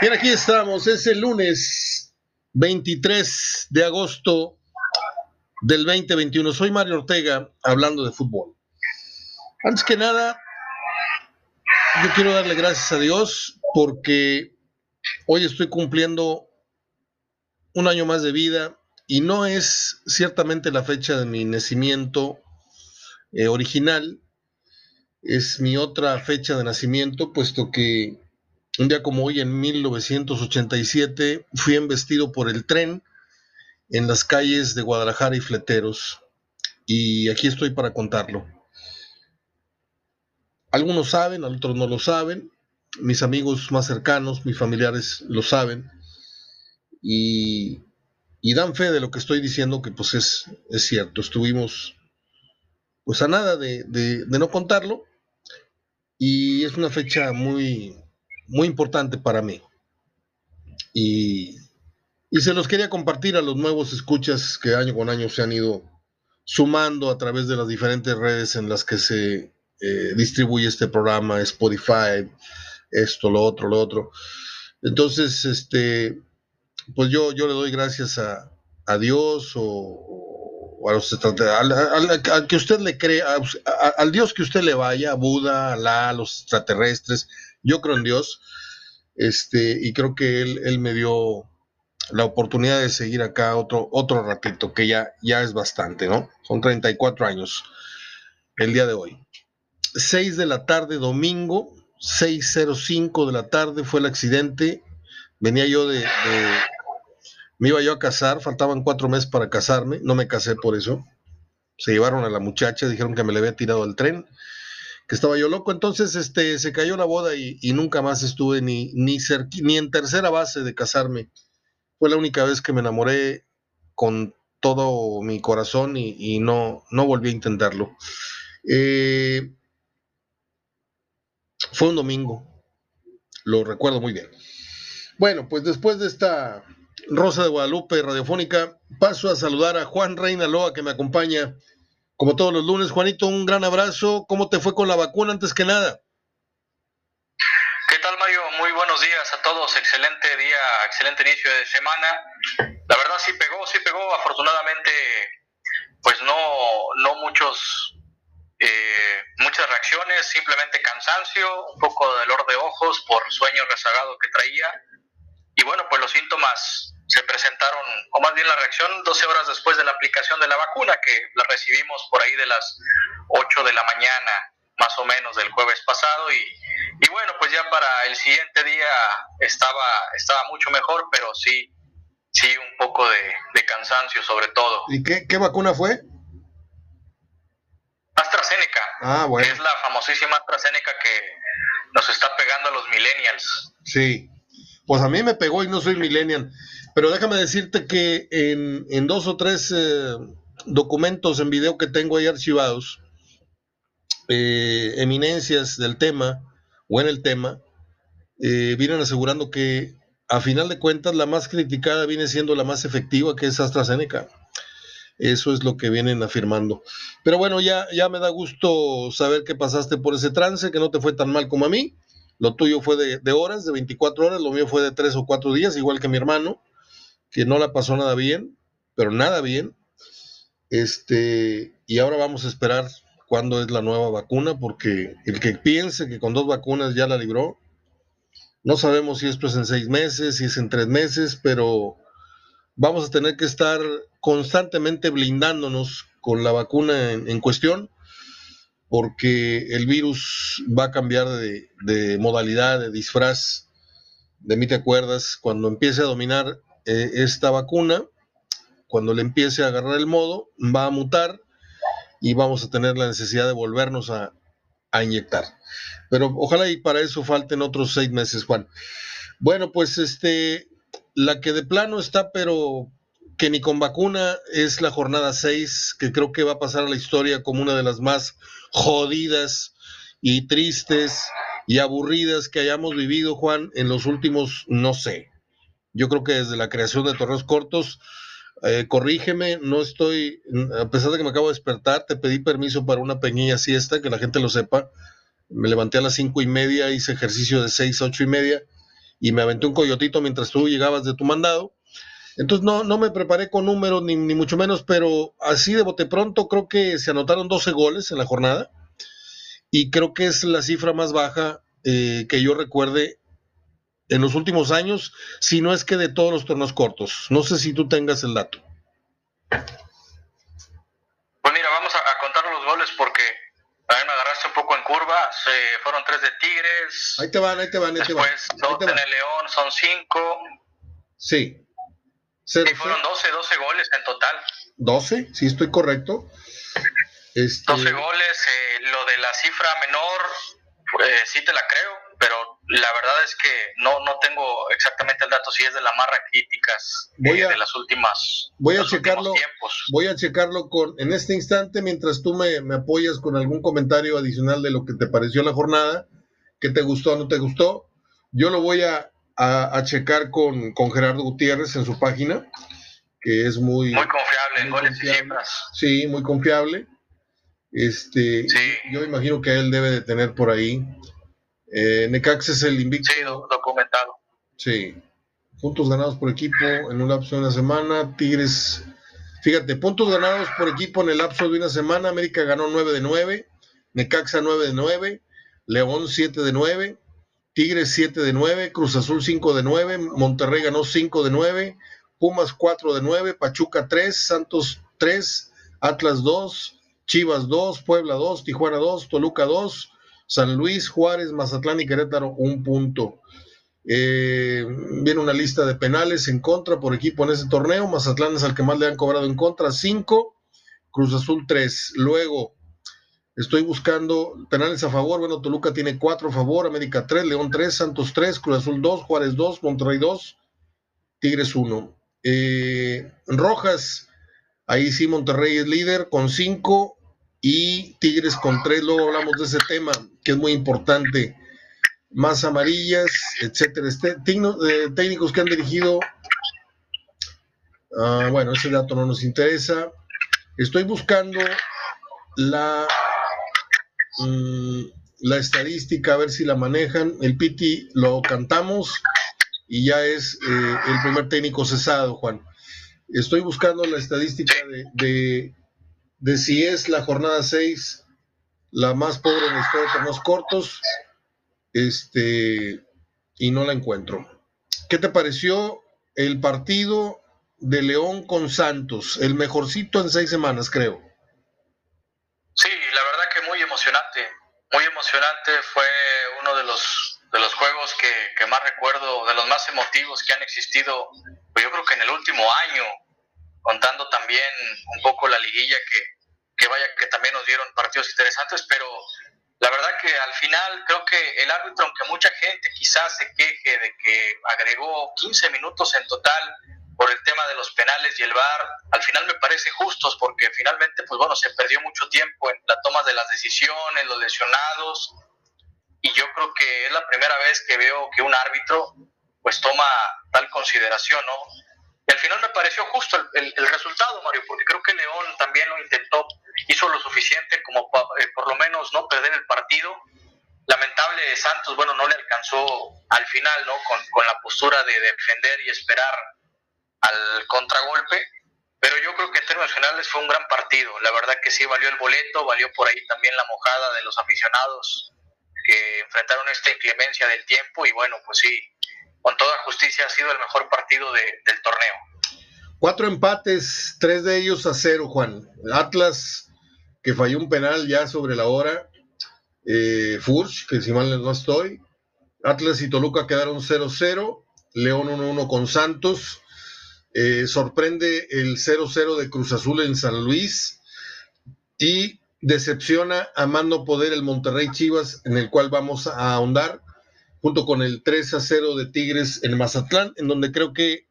Bien, aquí estamos. Es el lunes 23 de agosto del 2021. Soy Mario Ortega hablando de fútbol. Antes que nada, yo quiero darle gracias a Dios porque hoy estoy cumpliendo un año más de vida y no es ciertamente la fecha de mi nacimiento eh, original, es mi otra fecha de nacimiento, puesto que un día como hoy, en 1987, fui embestido por el tren en las calles de Guadalajara y Fleteros. Y aquí estoy para contarlo. Algunos saben, otros no lo saben. Mis amigos más cercanos, mis familiares lo saben. Y, dan fe de lo que estoy diciendo, que pues es, cierto. Estuvimos pues a nada de no contarlo. Y es una fecha muy, muy importante para mí. Y, se los quería compartir a los nuevos escuchas que año con año se han ido sumando a través de las diferentes redes en las que se eh, distribuye este programa, Spotify, esto, lo otro, lo otro. Entonces, este, pues yo, yo le doy gracias a, Dios o, a los al, que usted le cree, al Dios que usted le vaya, a Buda, a los extraterrestres, yo creo en Dios, este, y creo que él, él me dio la oportunidad de seguir acá otro, otro ratito, que ya, ya es bastante, ¿no? Son 34 años el día de hoy. 6 de la tarde, domingo, 6.05 de la tarde fue el accidente. Venía yo de, Me iba yo a casar, faltaban cuatro meses para casarme, no me casé por eso. Se llevaron a la muchacha, dijeron que me le había tirado al tren que estaba yo loco. Entonces, este, se cayó la boda y, nunca más estuve ni, ni, en tercera base de casarme. Fue la única vez que me enamoré con todo mi corazón y, no, no volví a intentarlo. Eh, fue un domingo, lo recuerdo muy bien. Bueno, pues después de esta Rosa de Guadalupe radiofónica, paso a saludar a Juan Reina Loa que me acompaña como todos los lunes, Juanito, un gran abrazo. ¿Cómo te fue con la vacuna antes que nada? ¿Qué tal, Mario? Muy buenos días a todos. Excelente día, excelente inicio de semana. La verdad sí pegó, sí pegó. Afortunadamente, pues no, no muchos, eh, muchas reacciones, simplemente cansancio, un poco de dolor de ojos por sueño rezagado que traía. Y bueno, pues los síntomas se presentaron, o más bien la reacción, 12 horas después de la aplicación de la vacuna, que la recibimos por ahí de las 8 de la mañana, más o menos, del jueves pasado. Y, y bueno, pues ya para el siguiente día estaba, estaba mucho mejor, pero sí, sí, un poco de, cansancio sobre todo. ¿Y qué, qué vacuna fue? AstraZeneca. Ah, bueno. Es la famosísima AstraZeneca que nos está pegando a los millennials. Sí. Pues a mí me pegó y no soy millennial. Pero déjame decirte que en, dos o tres eh, documentos en video que tengo ahí archivados, eh, eminencias del tema o en el tema, eh, vienen asegurando que a final de cuentas la más criticada viene siendo la más efectiva, que es AstraZeneca. Eso es lo que vienen afirmando. Pero bueno, ya, ya me da gusto saber que pasaste por ese trance, que no te fue tan mal como a mí. Lo tuyo fue de, de horas, de 24 horas, lo mío fue de 3 o 4 días, igual que mi hermano que no la pasó nada bien, pero nada bien. Este, y ahora vamos a esperar cuándo es la nueva vacuna, porque el que piense que con dos vacunas ya la libró, no sabemos si esto es en seis meses, si es en tres meses, pero vamos a tener que estar constantemente blindándonos con la vacuna en, cuestión, porque el virus va a cambiar de, de modalidad, de disfraz. De mí te acuerdas, cuando empiece a dominar eh, esta vacuna, cuando le empiece a agarrar el modo, va a mutar y vamos a tener la necesidad de volvernos a, inyectar. Pero ojalá y para eso falten otros seis meses, Juan. Bueno, pues este, la que de plano está, pero que ni con vacuna es la jornada 6, que creo que va a pasar a la historia como una de las más jodidas y tristes y aburridas que hayamos vivido, Juan, en los últimos, no sé, yo creo que desde la creación de torneos cortos, eh, corrígeme, no estoy, a pesar de que me acabo de despertar, te pedí permiso para una pequeña siesta, que la gente lo sepa. Me levanté a las cinco y media, hice ejercicio de seis a ocho y media, y me aventé un coyotito mientras tú llegabas de tu mandado. Entonces no, no me preparé con números ni, ni mucho menos, pero así de bote pronto creo que se anotaron 12 goles en la jornada y creo que es la cifra más baja eh, que yo recuerde en los últimos años, si no es que de todos los torneos cortos. No sé si tú tengas el dato. Pues mira, vamos a, contar los goles porque a mí me agarraste un poco en curva. Se fueron tres de Tigres. Ahí te van, ahí te van, ahí Después te van. dos en el León, son cinco. Sí. y fueron 12, 12 goles en total. 12, sí, estoy correcto. Este... 12 goles, eh, lo de la cifra menor, eh, sí te la creo, la verdad es que no, no tengo exactamente el dato si es de las más raquíticas voy de las últimas voy a checarlo tiempos. voy a checarlo con en este instante mientras tú me, me, apoyas con algún comentario adicional de lo que te pareció la jornada que te gustó o no te gustó yo lo voy a, a, a checar con, con, Gerardo Gutiérrez en su página que es muy muy confiable en goles y cifras sí muy confiable este sí. yo imagino que él debe de tener por ahí eh, Necax es el invicto. Sí, documentado. Sí. Puntos ganados por equipo en un lapso de una semana. Tigres, fíjate, puntos ganados por equipo en el lapso de una semana. América ganó 9 de 9. Necaxa 9 de 9. León 7 de 9. Tigres 7 de 9. Cruz Azul 5 de 9. Monterrey ganó 5 de 9. Pumas 4 de 9. Pachuca 3. Santos 3. Atlas 2. Chivas 2. Puebla 2. Tijuana 2. Toluca 2. San Luis, Juárez, Mazatlán y Querétaro, un punto. Eh, viene una lista de penales en contra por equipo en ese torneo. Mazatlán es el que más le han cobrado en contra, cinco. Cruz Azul, tres. Luego, estoy buscando penales a favor. Bueno, Toluca tiene cuatro a favor, América tres, León tres, Santos tres, Cruz Azul dos, Juárez dos, Monterrey dos, Tigres uno. Eh, Rojas, ahí sí Monterrey es líder con cinco y Tigres con tres, luego hablamos de ese tema, que es muy importante. Más amarillas, etcétera. Este, eh, técnicos que han dirigido. Ah, bueno, ese dato no nos interesa. Estoy buscando la, mm, la estadística, a ver si la manejan. El Piti lo cantamos y ya es eh, el primer técnico cesado, Juan. Estoy buscando la estadística de de si es la jornada 6 la más pobre en la historia de cortos, este, y no la encuentro. ¿Qué te pareció el partido de León con Santos? El mejorcito en seis semanas, creo. Sí, la verdad que muy emocionante. Muy emocionante. Fue uno de los, de los juegos que, que más recuerdo, de los más emotivos que han existido, pues yo creo que en el último año contando también un poco la liguilla que, que vaya que también nos dieron partidos interesantes, pero la verdad que al final creo que el árbitro, aunque mucha gente quizás se queje de que agregó 15 minutos en total por el tema de los penales y el VAR, al final me parece justos porque finalmente pues bueno, se perdió mucho tiempo en la toma de las decisiones, los lesionados y yo creo que es la primera vez que veo que un árbitro pues toma tal consideración, ¿no? Y al final me pareció justo el, resultado, Mario, porque creo que León también lo intentó, hizo lo suficiente como eh, por lo menos no perder el partido. Lamentable Santos, bueno, no le alcanzó al final, ¿no? Con, con la postura de defender y esperar al contragolpe. Pero yo creo que en términos generales fue un gran partido. La verdad que sí valió el boleto, valió por ahí también la mojada de los aficionados que enfrentaron esta inclemencia del tiempo y bueno, pues sí, con toda justicia ha sido el mejor partido de, del torneo. Cuatro empates, tres de ellos a cero, Juan. Atlas, que falló un penal ya sobre la hora. Eh, Furch, que si mal no estoy. Atlas y Toluca quedaron 0-0. León 1-1 con Santos. Eh, sorprende el 0-0 de Cruz Azul en San Luis. Y decepciona a mando poder el Monterrey Chivas, en el cual vamos a ahondar junto con el 3 a 0 de Tigres en Mazatlán, en donde creo que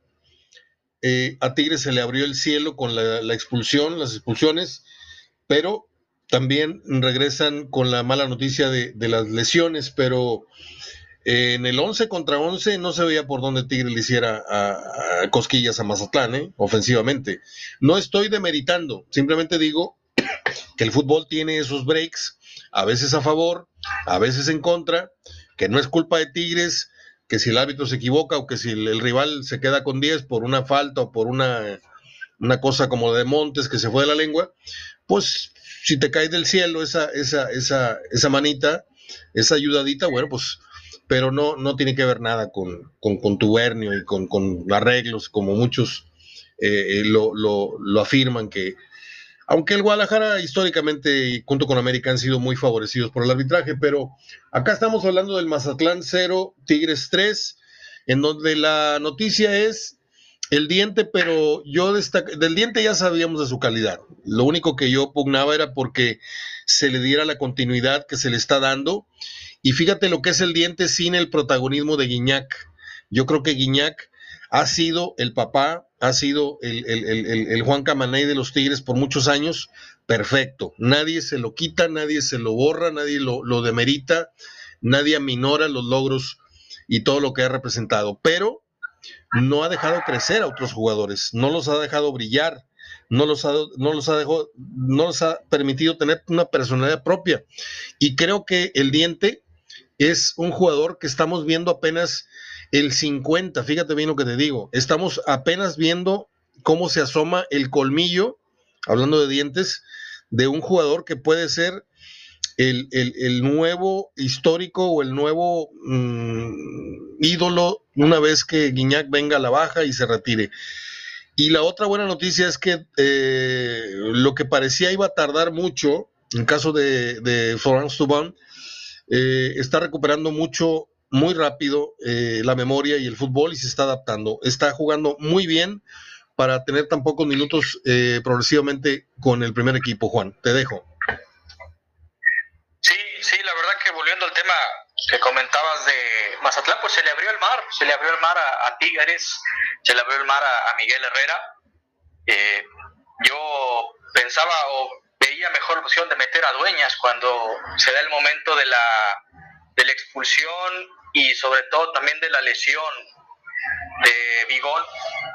eh, a Tigres se le abrió el cielo con la, expulsión, las expulsiones, pero también regresan con la mala noticia de, las lesiones, pero eh, en el 11 contra 11 no se veía por dónde Tigres le hiciera a, cosquillas a Mazatlán, ¿eh? ofensivamente. No estoy demeritando, simplemente digo que el fútbol tiene esos breaks, a veces a favor, a veces en contra, que no es culpa de Tigres, que si el árbitro se equivoca o que si el, rival se queda con 10 por una falta o por una, una cosa como de Montes que se fue de la lengua, pues si te cae del cielo esa, esa, esa, esa manita, esa ayudadita, bueno, pues, pero no, no tiene que ver nada con, con, tubernio y con, con, arreglos, como muchos eh, lo, lo, lo, afirman, que aunque el Guadalajara históricamente junto con América han sido muy favorecidos por el arbitraje, pero acá estamos hablando del Mazatlán 0, Tigres 3, en donde la noticia es el diente, pero yo del diente ya sabíamos de su calidad. Lo único que yo pugnaba era porque se le diera la continuidad que se le está dando. Y fíjate lo que es el diente sin el protagonismo de Guiñac. Yo creo que Guiñac ha sido el papá, ha sido el, Juan Camaney de los Tigres por muchos años, perfecto. Nadie se lo quita, nadie se lo borra, nadie lo, lo demerita, nadie aminora los logros y todo lo que ha representado. Pero no ha dejado crecer a otros jugadores, no los ha dejado brillar, no los ha, no los ha, dejado, no los ha permitido tener una personalidad propia. Y creo que el diente es un jugador que estamos viendo apenas el 50, fíjate bien lo que te digo, estamos apenas viendo cómo se asoma el colmillo, hablando de dientes, de un jugador que puede ser el, nuevo histórico o el nuevo mm, ídolo una vez que Guiñac venga a la baja y se retire. Y la otra buena noticia es que eh, lo que parecía iba a tardar mucho, en caso de, de Florence Tubán, eh, está recuperando mucho, muy rápido eh, la memoria y el fútbol y se está adaptando. Está jugando muy bien para tener tan pocos minutos progresivamente con el primer equipo, Juan. Te dejo. Sí, sí, la verdad que volviendo al tema que comentabas de Mazatlán, pues se le abrió el mar, se le abrió el mar a, Tigres, se le abrió el mar a, Miguel Herrera. Eh, yo pensaba o veía mejor opción de meter a Dueñas cuando se da el momento de la, de la expulsión y sobre todo también de la lesión de Bigón,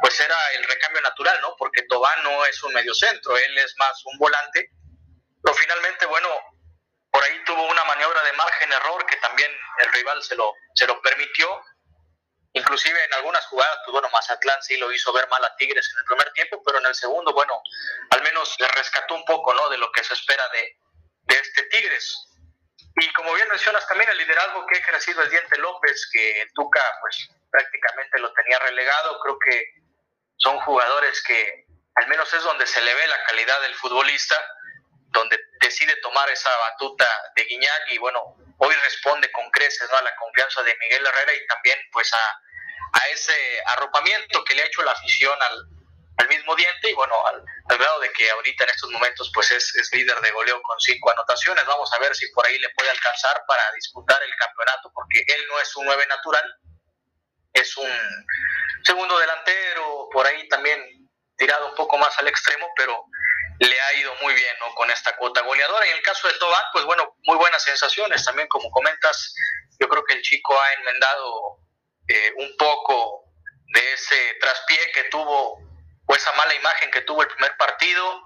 pues era el recambio natural, ¿no? Porque Tobán no es un mediocentro, él es más un volante. Pero finalmente, bueno, por ahí tuvo una maniobra de margen error que también el rival se lo, se lo permitió. Inclusive en algunas jugadas, pues bueno, Mazatlán sí lo hizo ver mal a Tigres en el primer tiempo, pero en el segundo, bueno, al menos le rescató un poco, ¿no? De lo que se espera de, de este Tigres. Como bien mencionas también el liderazgo que ha ejercido el Diente López, que Tuca pues prácticamente lo tenía relegado, creo que son jugadores que al menos es donde se le ve la calidad del futbolista donde decide tomar esa batuta de Guiñac y bueno, hoy responde con creces a la confianza de Miguel Herrera y también pues a, ese arropamiento que le ha hecho la afición al, mismo diente y bueno, al, grado de que ahorita en estos momentos pues es, es, líder de goleo con cinco anotaciones. Vamos a ver si por ahí le puede alcanzar para disputar el campeonato porque él no es un nueve natural, es un segundo delantero, por ahí también tirado un poco más al extremo, pero le ha ido muy bien ¿no? con esta cuota goleadora. Y en el caso de Tobán, pues bueno, muy buenas sensaciones también, como comentas. Yo creo que el chico ha enmendado eh, un poco de ese traspié que tuvo, o esa mala imagen que tuvo el primer partido.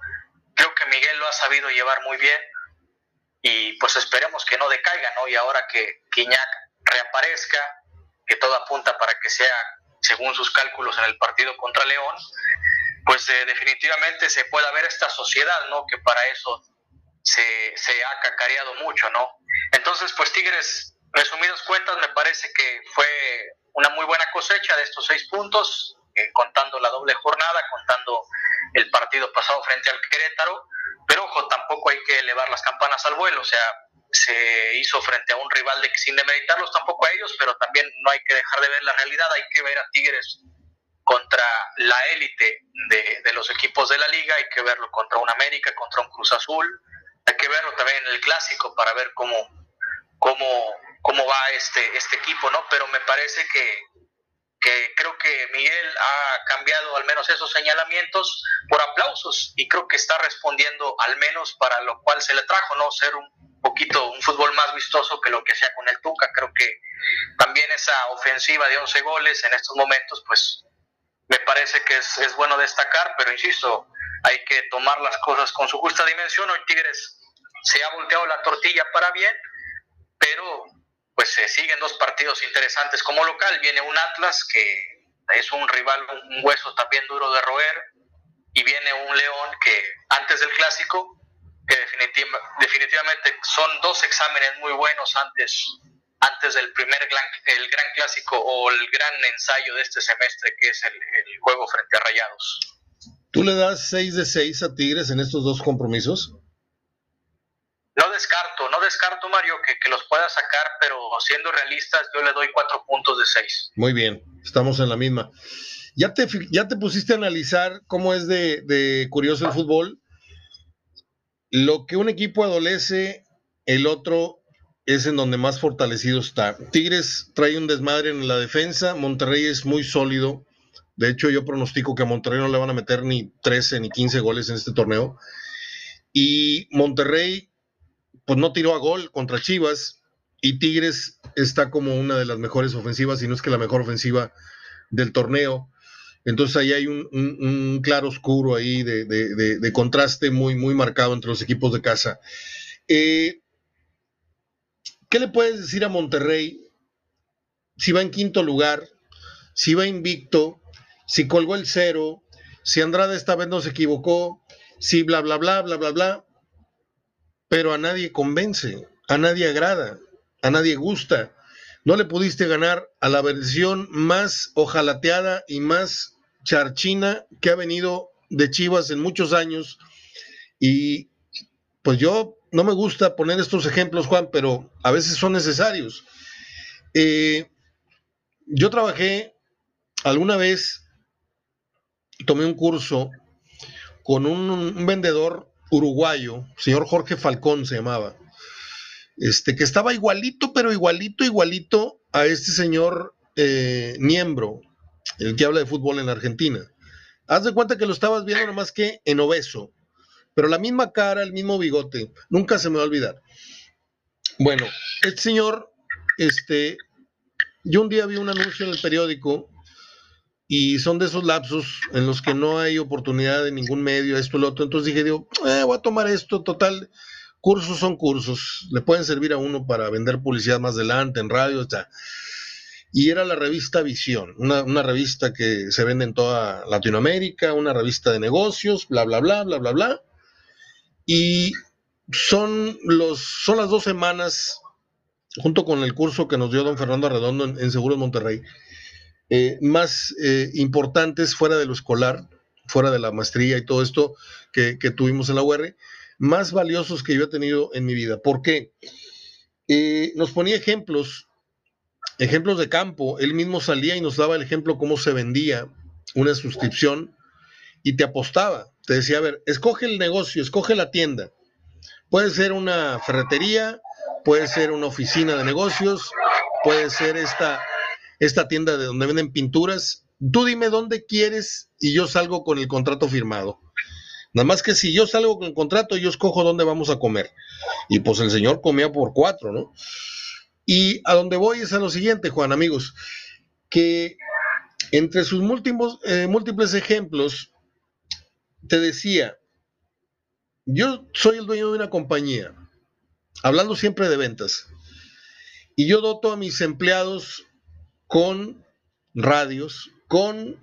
Creo que Miguel lo ha sabido llevar muy bien y pues esperemos que no decaiga, ¿no? Y ahora que Quiñac reaparezca, que todo apunta para que sea, según sus cálculos en el partido contra León, pues eh, definitivamente se puede ver esta sociedad, ¿no? Que para eso se, se, ha cacareado mucho, ¿no? Entonces, pues Tigres, resumidas cuentas, me parece que fue una muy buena cosecha de estos seis puntos, eh, contando la doble jornada, contando el partido pasado frente al Querétaro, pero ojo, tampoco hay que elevar las campanas al vuelo, o sea, se hizo frente a un rival de sin demeritarlos tampoco a ellos, pero también no hay que dejar de ver la realidad, hay que ver a Tigres contra la élite de, los equipos de la liga, hay que verlo contra un América, contra un Cruz Azul, hay que verlo también en el clásico para ver cómo, cómo, cómo va este, este equipo, ¿no? Pero me parece que, que creo que Miguel ha cambiado al menos esos señalamientos por aplausos y creo que está respondiendo al menos para lo cual se le trajo, ¿no? Ser un poquito un fútbol más vistoso que lo que sea con el Tuca. Creo que también esa ofensiva de 11 goles en estos momentos, pues me parece que es, es bueno destacar, pero insisto, hay que tomar las cosas con su justa dimensión. Hoy Tigres se ha volteado la tortilla para bien, pero pues se siguen dos partidos interesantes como local. Viene un Atlas que es un rival, un hueso también duro de roer, y viene un León que antes del clásico, que definitivamente son dos exámenes muy buenos antes, antes del primer gran, el gran clásico o el gran ensayo de este semestre, que es el, el juego frente a Rayados. ¿Tú le das 6 de 6 a Tigres en estos dos compromisos? No descarto, no descarto, Mario, que, los pueda sacar, pero siendo realistas, yo le doy cuatro puntos de seis. Muy bien, estamos en la misma. ¿Ya te, ya te pusiste a analizar cómo es de, curioso el fútbol? Lo que un equipo adolece, el otro es en donde más fortalecido está. Tigres trae un desmadre en la defensa, Monterrey es muy sólido. De hecho, yo pronostico que a Monterrey no le van a meter ni 13 ni 15 goles en este torneo. Y Monterrey pues no tiró a gol contra Chivas y Tigres está como una de las mejores ofensivas, si no es que la mejor ofensiva del torneo. Entonces ahí hay un, claro oscuro ahí de, contraste muy, muy marcado entre los equipos de casa. Eh, ¿Qué le puedes decir a Monterrey si va en quinto lugar, si va invicto, si colgó el cero, si Andrade esta vez no se equivocó, si bla, bla, bla, bla, bla, bla? Pero a nadie convence, a nadie agrada, a nadie gusta. No le pudiste ganar a la versión más ojalateada y más charchina que ha venido de Chivas en muchos años. Y pues yo no me gusta poner estos ejemplos, Juan, pero a veces son necesarios. Eh, yo trabajé alguna vez, tomé un curso con un vendedor uruguayo, señor Jorge Falcón se llamaba, este, que estaba igualito, pero igualito, igualito a este señor eh, Niembro, el que habla de fútbol en Argentina. Haz de cuenta que lo estabas viendo nomás que en obeso, pero la misma cara, el mismo bigote, nunca se me va a olvidar. Bueno, este señor, este, yo un día vi un anuncio en el periódico y son de esos lapsos en los que no hay oportunidad de ningún medio, esto, lo otro. Entonces dije, digo, eh, voy a tomar esto, total, cursos son cursos, le pueden servir a uno para vender publicidad más adelante, en radio, etc. Y era la revista Visión, una, revista que se vende en toda Latinoamérica, una revista de negocios, bla, bla, bla, bla, bla, bla. Y son, los, son las dos semanas, junto con el curso que nos dio don Fernando Arredondo en, en Seguros Monterrey, eh, más eh, importantes fuera de lo escolar, fuera de la maestría y todo esto que, tuvimos en la UR, más valiosos que yo he tenido en mi vida. ¿Por qué? Eh, nos ponía ejemplos, ejemplos de campo. Él mismo salía y nos daba el ejemplo cómo se vendía una suscripción y te apostaba. Te decía, a ver, escoge el negocio, escoge la tienda. Puede ser una ferretería, puede ser una oficina de negocios, puede ser esta esta tienda de donde venden pinturas, tú dime dónde quieres y yo salgo con el contrato firmado. Nada más que si yo salgo con el contrato, yo escojo dónde vamos a comer. Y pues el señor comía por cuatro, ¿no? Y a donde voy es a lo siguiente, Juan, amigos, que entre sus múltiples, eh, múltiples ejemplos, te decía, yo soy el dueño de una compañía, hablando siempre de ventas, y yo doto a mis empleados con radios, con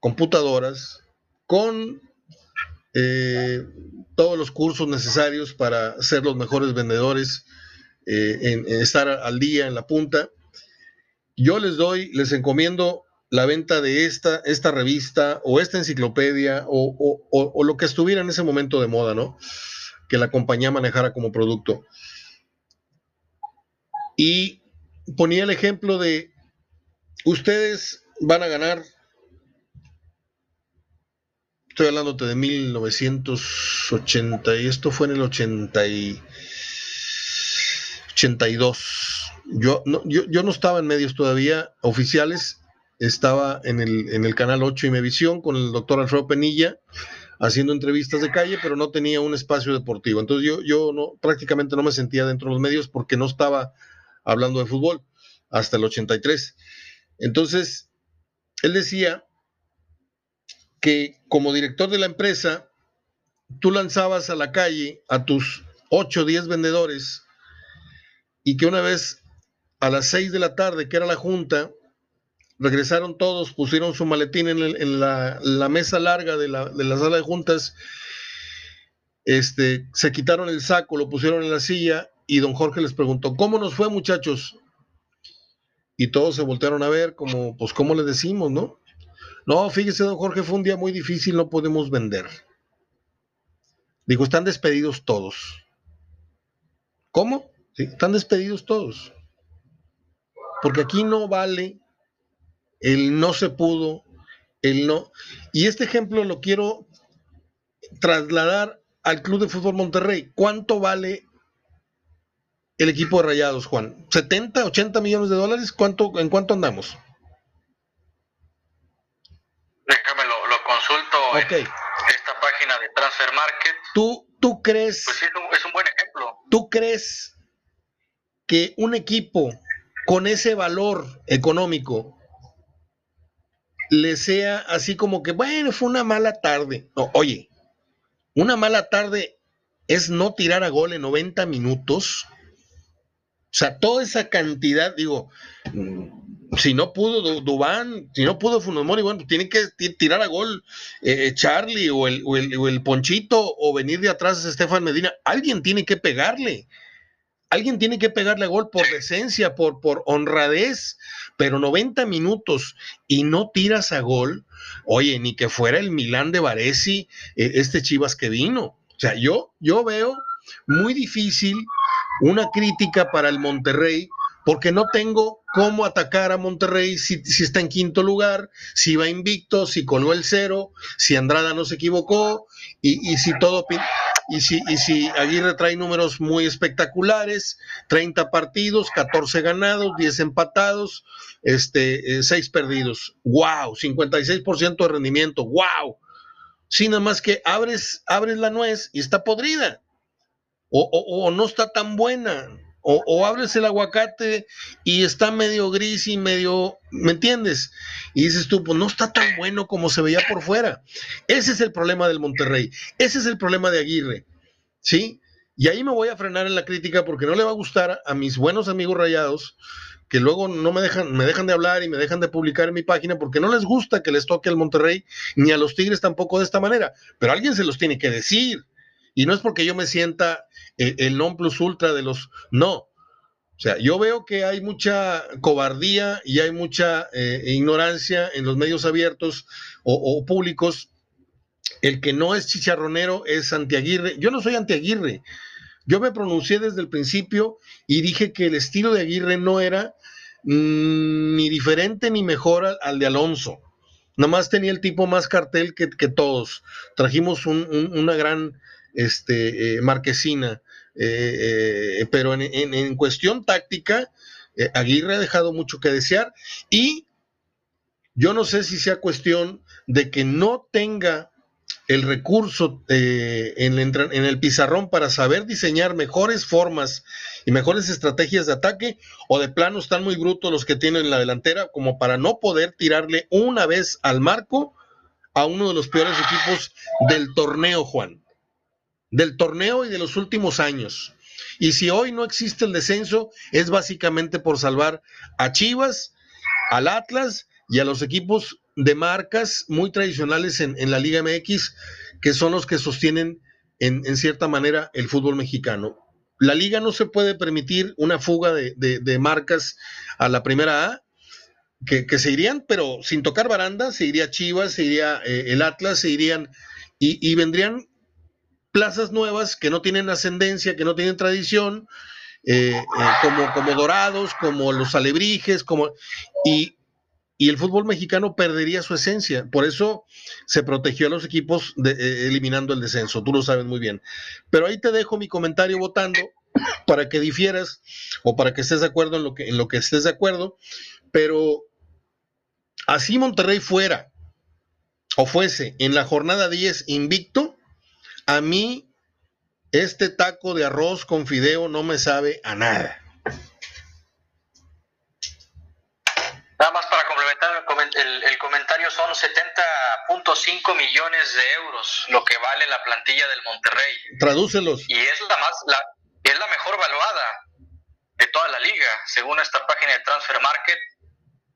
computadoras, con eh, todos los cursos necesarios para ser los mejores vendedores, eh, en, estar al día en la punta. Yo les doy, les encomiendo la venta de esta, esta revista o esta enciclopedia o, o, lo que estuviera en ese momento de moda, ¿no? Que la compañía manejara como producto. Y ponía el ejemplo de Ustedes van a ganar, estoy hablándote de 1980, y esto fue en el 80 y 82. Yo no, yo, yo no estaba en medios todavía oficiales, estaba en el, en el canal 8 y Mevisión con el doctor Alfredo Penilla haciendo entrevistas de calle, pero no tenía un espacio deportivo. Entonces yo, yo no, prácticamente no me sentía dentro de los medios porque no estaba hablando de fútbol hasta el 83. Entonces, él decía que como director de la empresa, tú lanzabas a la calle a tus 8 o 10 vendedores y que una vez a las 6 de la tarde, que era la junta, regresaron todos, pusieron su maletín en, la, mesa larga de la, de la, sala de juntas, este, se quitaron el saco, lo pusieron en la silla y don Jorge les preguntó, ¿cómo nos fue muchachos? Y todos se voltearon a ver como, pues, ¿cómo le decimos, no? No, fíjese, don Jorge, fue un día muy difícil, no podemos vender. Digo, están despedidos todos. ¿Cómo? Están despedidos todos. Porque aquí no vale el no se pudo, el no. Y este ejemplo lo quiero trasladar al Club de Fútbol Monterrey. ¿Cuánto vale el equipo de Rayados, Juan? ¿70, 80 millones de dólares? ¿Cuánto, ¿En cuánto andamos? Déjame lo, consulto en esta página de Transfer Market. ¿Tú, tú crees? Pues es un buen ejemplo. ¿Tú crees que un equipo con ese valor económico le sea así como que, bueno, fue una mala tarde. No, oye, una mala tarde es no tirar a gol en 90 minutos. O sea, toda esa cantidad, digo, si no pudo Dubán, si no pudo Funomori, bueno, tiene que tirar a gol eh, Charlie o el, o, el, o el, Ponchito o venir de atrás Estefan Medina. Alguien tiene que pegarle. Alguien tiene que pegarle gol por decencia, por, por honradez, pero 90 minutos y no tiras a gol, oye, ni que fuera el Milán de Varesi, eh, este Chivas que vino. O sea, yo, yo veo muy difícil una crítica para el Monterrey porque no tengo cómo atacar a Monterrey si, está en quinto lugar, si va invicto, si coló el cero, si Andrada no se equivocó y, y si todo y si, y si Aguirre trae números muy espectaculares, 30 partidos, 14 ganados, 10 empatados, este, 6 eh, perdidos. ¡Wow! 56% de rendimiento. ¡Wow! Si nada más que abres, abres la nuez y está podrida. O, o no está tan buena. O, abres el aguacate y está medio gris y medio, ¿me entiendes? Y dices tú, pues no está tan bueno como se veía por fuera. Ese es el problema del Monterrey, ese es el problema de Aguirre, ¿sí? Y ahí me voy a frenar en la crítica porque no le va a gustar a mis buenos amigos rayados que luego no me dejan, me dejan de hablar y me dejan de publicar en mi página porque no les gusta que les toque al Monterrey ni a los Tigres tampoco de esta manera. Pero alguien se los tiene que decir. Y no es porque yo me sienta eh, el non plus ultra de los... No. O sea, yo veo que hay mucha cobardía y hay mucha eh, ignorancia en los medios abiertos o, públicos. El que no es chicharronero es antiaguirre. Yo no soy antiaguirre. Yo me pronuncié desde el principio y dije que el estilo de Aguirre no era mm, ni diferente ni mejor al, de Alonso. Nomás tenía el tipo más cartel que, todos. Trajimos una gran este, eh, marquesina. Eh, eh, pero en, cuestión táctica, Aguirre ha dejado mucho que desear y yo no sé si sea cuestión de que no tenga el recurso en, en, el pizarrón para saber diseñar mejores formas y mejores estrategias de ataque, o de plano están muy brutos los que tienen en la delantera, como para no poder tirarle una vez al marco a uno de los peores equipos del torneo, Juan del torneo y de los últimos años. Y si hoy no existe el descenso, es básicamente por salvar a Chivas, al Atlas y a los equipos de marcas muy tradicionales en, la Liga MX, que son los que sostienen en, cierta manera el fútbol mexicano. La liga no se puede permitir una fuga de, marcas a la primera A, que, se irían, pero sin tocar baranda, se iría Chivas, se iría eh, el Atlas, se irían y, y vendrían plazas nuevas que no tienen ascendencia, que no tienen tradición, eh, eh, como, como Dorados, como los Alebrijes, como, y, el fútbol mexicano perdería su esencia. Por eso se protegió a los equipos eh, eliminando el descenso, tú lo sabes muy bien. Pero ahí te dejo mi comentario votando para que difieras o para que estés de acuerdo en lo que, en lo que estés de acuerdo, pero así Monterrey fuera o fuese en la jornada 10 invicto, a mí este taco de arroz con fideo no me sabe a nada. Nada más para complementar el, comentario, son 70.5 millones de euros lo que vale la plantilla del Monterrey. Tradúcelos. Y es la más, la, es la mejor valuada de toda la liga, según esta página de Transfer Market.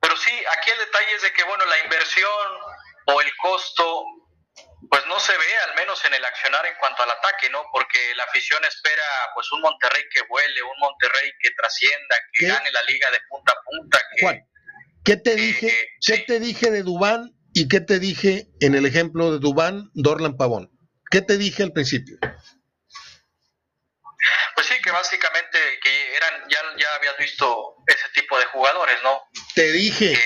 Pero sí, aquí el detalle es de que, bueno, la inversión o el costo, pues no se ve, al menos en el accionar en cuanto al ataque, ¿no? Porque la afición espera, pues, un Monterrey que vuele, un Monterrey que trascienda, que gane la liga de punta a punta. Que, ¿qué te dije? ¿Qué te dije de Dubán y qué te dije en el ejemplo de Dubán, Dorlan Pavón? ¿Qué te dije al principio? Pues sí, que básicamente que eran, ya, ya habías visto ese tipo de jugadores, ¿no? Te dije,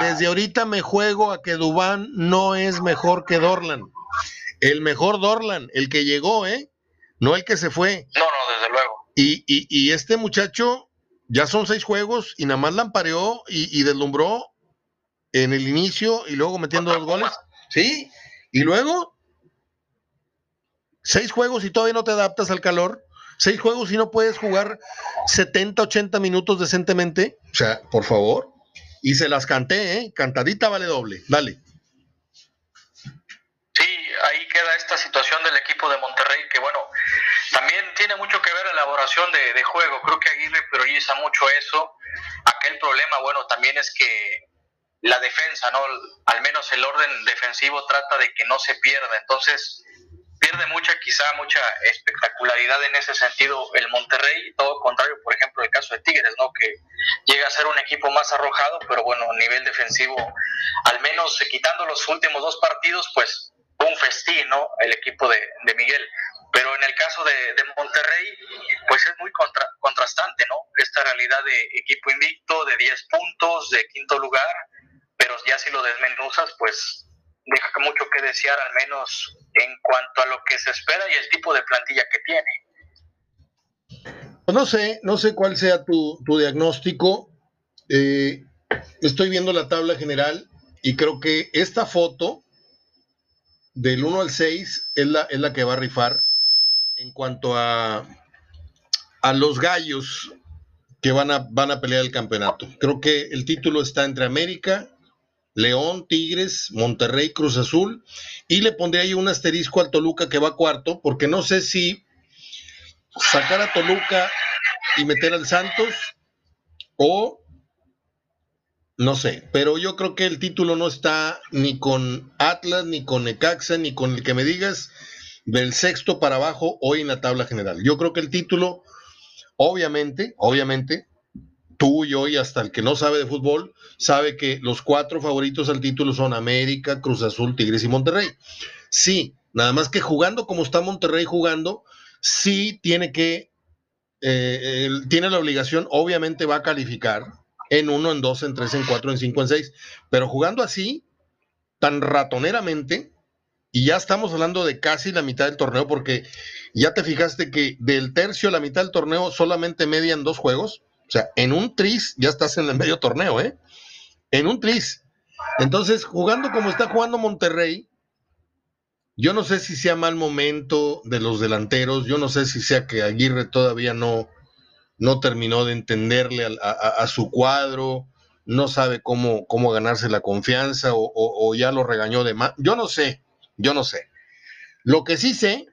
desde ahorita me juego a que Dubán no es mejor que Dorlan. El mejor Dorlan, el que llegó, ¿eh? No el que se fue. No, no, desde luego. Y, y, y este muchacho, ya son seis juegos y nada más lampareó y, y deslumbró en el inicio y luego metiendo dos goles. Sí, y luego seis juegos y todavía no te adaptas al calor seis juegos y no puedes jugar 70, 80 minutos decentemente. O sea, por favor. Y se las canté, ¿eh? Cantadita vale doble. Dale. Sí, ahí queda esta situación del equipo de Monterrey, que bueno, también tiene mucho que ver la elaboración de, de juego. Creo que Aguirre prioriza mucho eso. Aquel problema, bueno, también es que la defensa, ¿no? Al menos el orden defensivo trata de que no se pierda. Entonces, pierde mucha, quizá mucha espectacularidad en ese sentido el Monterrey, todo contrario, por ejemplo, el caso de Tigres, ¿no? Que llega a ser un equipo más arrojado, pero bueno, nivel defensivo, al menos quitando los últimos dos partidos, pues un festín, ¿no? El equipo de, Miguel. Pero en el caso de, Monterrey, pues es muy contrastante, ¿no? Esta realidad de equipo invicto, de 10 puntos, de quinto lugar, pero ya si lo desmenuzas, pues deja mucho que desear, al menos en cuanto a lo que se espera y el tipo de plantilla que tiene. Pues no sé, no sé cuál sea tu, diagnóstico. Eh, estoy viendo la tabla general y creo que esta foto del 1 al 6 es la, es la que va a rifar en cuanto a, a los gallos que van a, van a pelear el campeonato. Creo que el título está entre América, León, Tigres, Monterrey, Cruz Azul. Y le pondré ahí un asterisco al Toluca que va cuarto, porque no sé si sacar a Toluca y meter al Santos o no sé, pero yo creo que el título no está ni con Atlas, ni con Necaxa, ni con el que me digas del sexto para abajo hoy en la tabla general. Yo creo que el título, obviamente, obviamente, tú y yo y hasta el que no sabe de fútbol sabe que los cuatro favoritos al título son América, Cruz Azul, Tigres y Monterrey. Sí, nada más que jugando como está Monterrey jugando, sí tiene que, eh, tiene la obligación, obviamente va a calificar en uno, en dos, en tres, en cuatro, en cinco, en seis, pero jugando así, tan ratoneramente, y ya estamos hablando de casi la mitad del torneo, porque ya te fijaste que del tercio a la mitad del torneo solamente median dos juegos. O sea, en un tris ya estás en el medio torneo, ¿eh? En un tris. Entonces, jugando como está jugando Monterrey, yo no sé si sea mal momento de los delanteros, yo no sé si sea que Aguirre todavía no, no terminó de entenderle a, su cuadro, no sabe cómo, cómo ganarse la confianza o, o ya lo regañó de más. Yo no sé, yo no sé. Lo que sí sé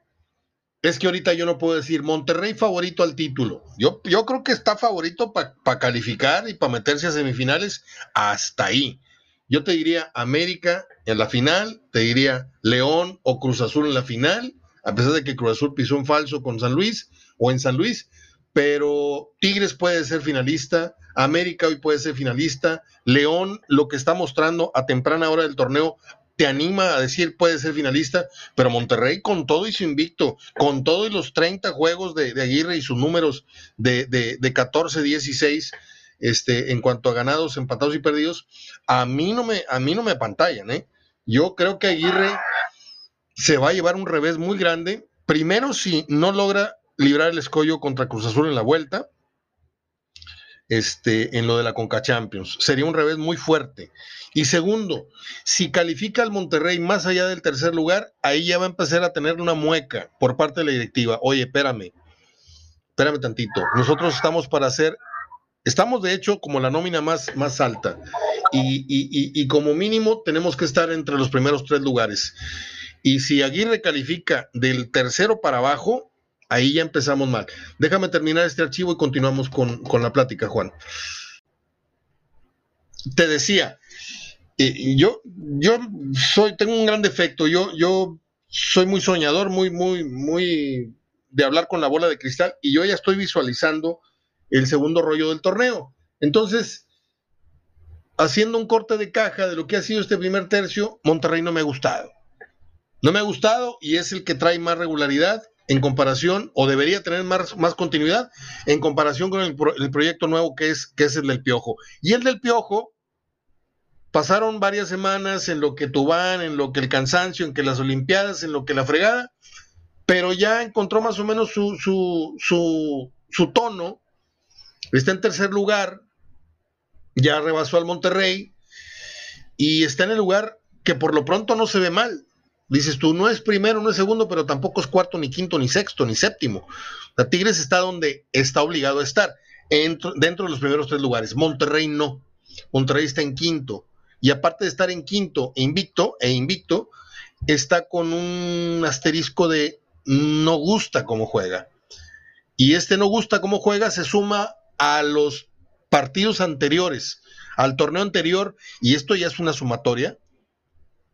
es que ahorita yo no puedo decir Monterrey favorito al título. Yo, yo creo que está favorito para calificar y para meterse a semifinales hasta ahí. Yo te diría América en la final, te diría León o Cruz Azul en la final, a pesar de que Cruz Azul pisó un falso con San Luis o en San Luis, pero Tigres puede ser finalista, América hoy puede ser finalista, León lo que está mostrando a temprana hora del torneo te anima a decir puede ser finalista, pero Monterrey con todo y su invicto, con todos los 30 juegos de, Aguirre y sus números de, de, 14, 16, este, en cuanto a ganados, empatados y perdidos, a mí no me, a mí no me apantallan, ¿eh? Yo creo que Aguirre se va a llevar un revés muy grande. Primero, si no logra librar el escollo contra Cruz Azul en la vuelta, este, en lo de la Conca Champions. Sería un revés muy fuerte. Y segundo, si califica al Monterrey más allá del tercer lugar, ahí ya va a empezar a tener una mueca por parte de la directiva. Oye, espérame, espérame tantito. Nosotros estamos para hacer, estamos de hecho como la nómina más, más alta. Y, y como mínimo tenemos que estar entre los primeros tres lugares. Y si Aguirre califica del tercero para abajo, Ahí ya empezamos mal. Déjame terminar este archivo y continuamos con, la plática, Juan. Te decía, eh, yo, yo soy, tengo un gran defecto. Yo, yo soy muy soñador, muy, muy, muy de hablar con la bola de cristal y yo ya estoy visualizando el segundo rollo del torneo. Entonces, haciendo un corte de caja de lo que ha sido este primer tercio, Monterrey no me ha gustado. No me ha gustado y es el que trae más regularidad en comparación, o debería tener más, más continuidad en comparación con el, proyecto nuevo que es, que es el del Piojo. Y el del Piojo, pasaron varias semanas en lo que Tubán, en lo que el cansancio, en que las Olimpiadas, en lo que la fregada, pero ya encontró más o menos su, su, su, su tono, está en tercer lugar, ya rebasó al Monterrey y está en el lugar que por lo pronto no se ve mal. Dices tú, no es primero, no es segundo, pero tampoco es cuarto, ni quinto, ni sexto, ni séptimo. La Tigres está donde está obligado a estar, dentro de los primeros tres lugares. Monterrey no. Monterrey está en quinto. Y aparte de estar en quinto invicto, e invicto, está con un asterisco de no gusta cómo juega. Y este no gusta cómo juega se suma a los partidos anteriores, al torneo anterior, y esto ya es una sumatoria,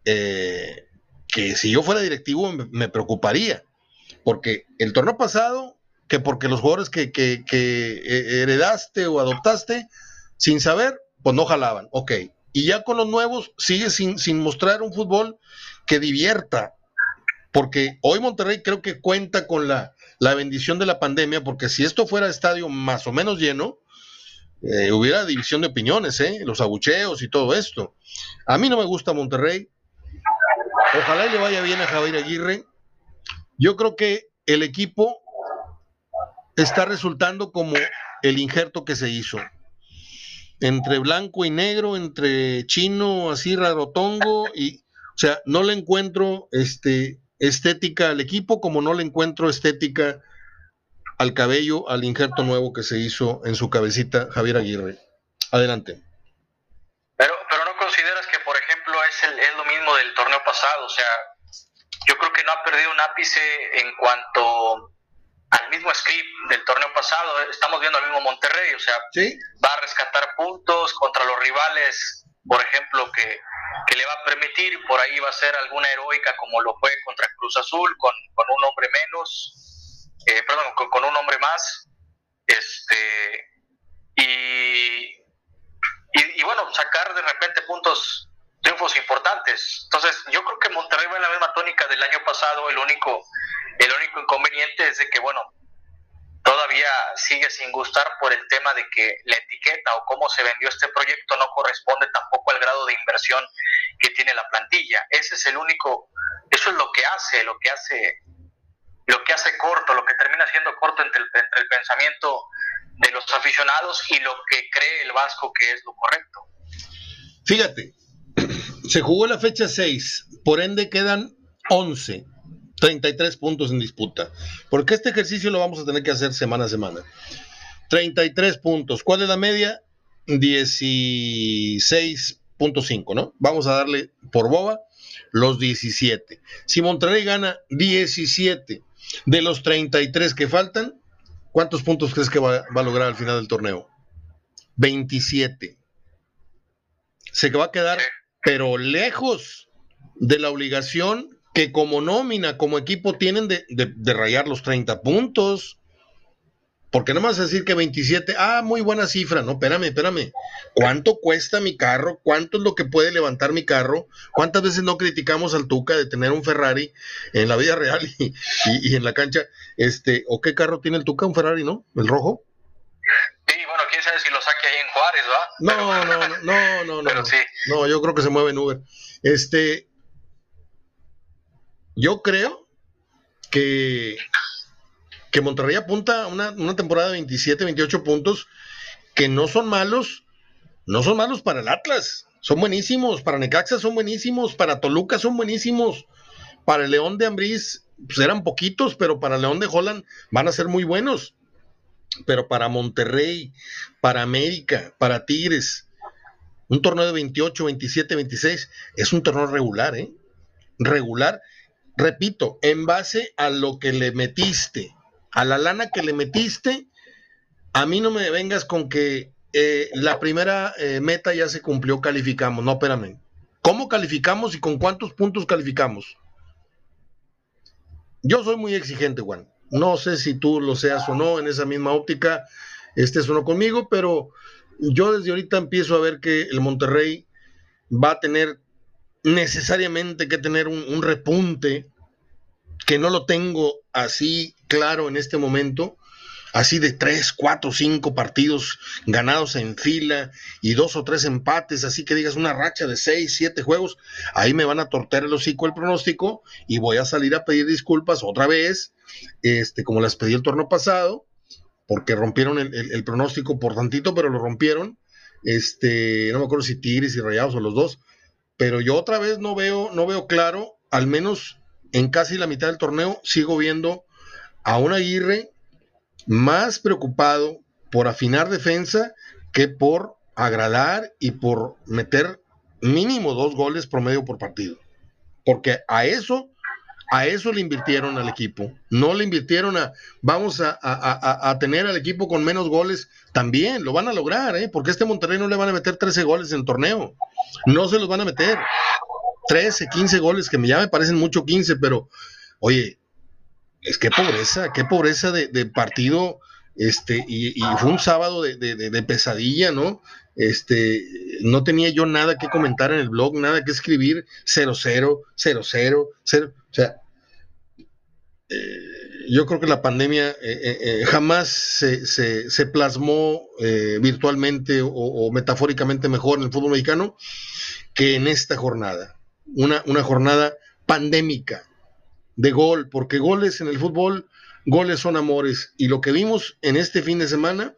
eh, que si yo fuera directivo me, preocuparía, porque el torneo pasado, que porque los jugadores que, que, que, heredaste o adoptaste, sin saber, pues no jalaban, ok. Y ya con los nuevos, sigue sin, sin mostrar un fútbol que divierta, porque hoy Monterrey creo que cuenta con la, la bendición de la pandemia, porque si esto fuera estadio más o menos lleno, eh, hubiera división de opiniones, ¿eh? los abucheos y todo esto. A mí no me gusta Monterrey. Ojalá le vaya bien a Javier Aguirre. Yo creo que el equipo está resultando como el injerto que se hizo. Entre blanco y negro, entre chino, así rarotongo, y, o sea, no le encuentro este, estética al equipo como no le encuentro estética al cabello, al injerto nuevo que se hizo en su cabecita Javier Aguirre. Adelante. Pero, pero no consideras que, por ejemplo, es, el, es lo mismo del torneo pasado, o sea, yo creo que no ha perdido un ápice en cuanto al mismo script del torneo pasado. Estamos viendo al mismo Monterrey, o sea, va a rescatar puntos contra los rivales, por ejemplo, que, que, le va a permitir, por ahí va a ser alguna heroica como lo fue contra Cruz Azul, con, con un hombre menos eh, perdón, con, un hombre más, este, y, y, bueno, sacar de repente puntos, triunfos importantes. Entonces, yo creo que Monterrey va en la misma tónica del año pasado, el único, el único inconveniente es de que, bueno, todavía sigue sin gustar por el tema de que la etiqueta o cómo se vendió este proyecto no corresponde tampoco al grado de inversión que tiene la plantilla. Ese es el único, eso es lo que hace, lo que hace lo que hace corto, lo que termina siendo corto entre el, pensamiento de los aficionados y lo que cree el Vasco que es lo correcto. Fíjate, se jugó la fecha 6, por ende quedan 11, 33 puntos en disputa, porque este ejercicio lo vamos a tener que hacer semana a semana. 33 puntos, ¿cuál es la media? 16.5, ¿no? Vamos a darle por boba los 17. Si Monterrey gana 17 de los 33 que faltan, ¿cuántos puntos crees que va, a lograr al final del torneo? 27. Se va a quedar, pero lejos de la obligación que como nómina, como equipo tienen de, de rayar los 30 puntos. Porque no a decir que 27, ah, muy buena cifra, no, espérame, espérame. ¿Cuánto cuesta mi carro? ¿Cuánto es lo que puede levantar mi carro? ¿Cuántas veces no criticamos al Tuca de tener un Ferrari en la vida real y, en la cancha? Este, ¿O qué carro tiene el Tuca? ¿Un Ferrari, no? ¿El rojo? Sí, bueno, quién sabe si Juárez, ¿va? No, no, no, no, no, no. No, yo creo que se mueve en Uber. Este, yo creo que que Monterrey apunta a una, temporada de 27, 28 puntos que no son malos, no son malos para el Atlas, son buenísimos, para Necaxa son buenísimos, para Toluca son buenísimos, para el León de Ambriz pues eran poquitos, pero para León de Holland van a ser muy buenos. Pero para Monterrey, para América, para Tigres, un torneo de 28, 27, 26 es un torneo regular, ¿eh? Regular, repito, en base a lo que le metiste, a la lana que le metiste, a mí no me vengas con que eh, la primera eh, meta ya se cumplió, calificamos. No, espérame. ¿Cómo calificamos y con cuántos puntos calificamos? Yo soy muy exigente, Juan. No sé si tú lo seas o no en esa misma óptica, estés o no conmigo, pero yo desde ahorita empiezo a ver que el Monterrey va a tener necesariamente que tener un repunte que no lo tengo así claro en este momento, así de tres, cuatro, cinco partidos ganados en fila y dos o tres empates, así que digas una racha de seis, siete juegos, ahí me van a torcer el hocico el pronóstico y voy a salir a pedir disculpas otra vez, este, como las pedí el torneo pasado, porque rompieron el, pronóstico por tantito, pero lo rompieron, este, no me acuerdo si Tigres y Rayados o los dos, pero yo otra vez no veo, no veo claro, al menos en casi la mitad del torneo, sigo viendo a un Aguirre más preocupado por afinar defensa que por agradar y por meter mínimo dos goles promedio por partido. Porque a eso, a eso le invirtieron al equipo. No le invirtieron a, vamos a, tener al equipo con menos goles. También lo van a lograr, ¿eh? porque este Monterrey no le van a meter 13 goles en el torneo. No se los van a meter. 13, 15 goles, que ya me parecen mucho 15, pero oye, es que pobreza, qué pobreza de, partido, este, y, fue un sábado de, pesadilla, ¿no? Este, no tenía yo nada que comentar en el blog, nada que escribir, 0-0, 0-0, 0, o sea, eh, yo creo que la pandemia eh, eh, jamás se, plasmó virtualmente o, metafóricamente mejor en el fútbol mexicano que en esta jornada, una, una jornada pandémica, de gol, porque goles en el fútbol, goles son amores. Y lo que vimos en este fin de semana,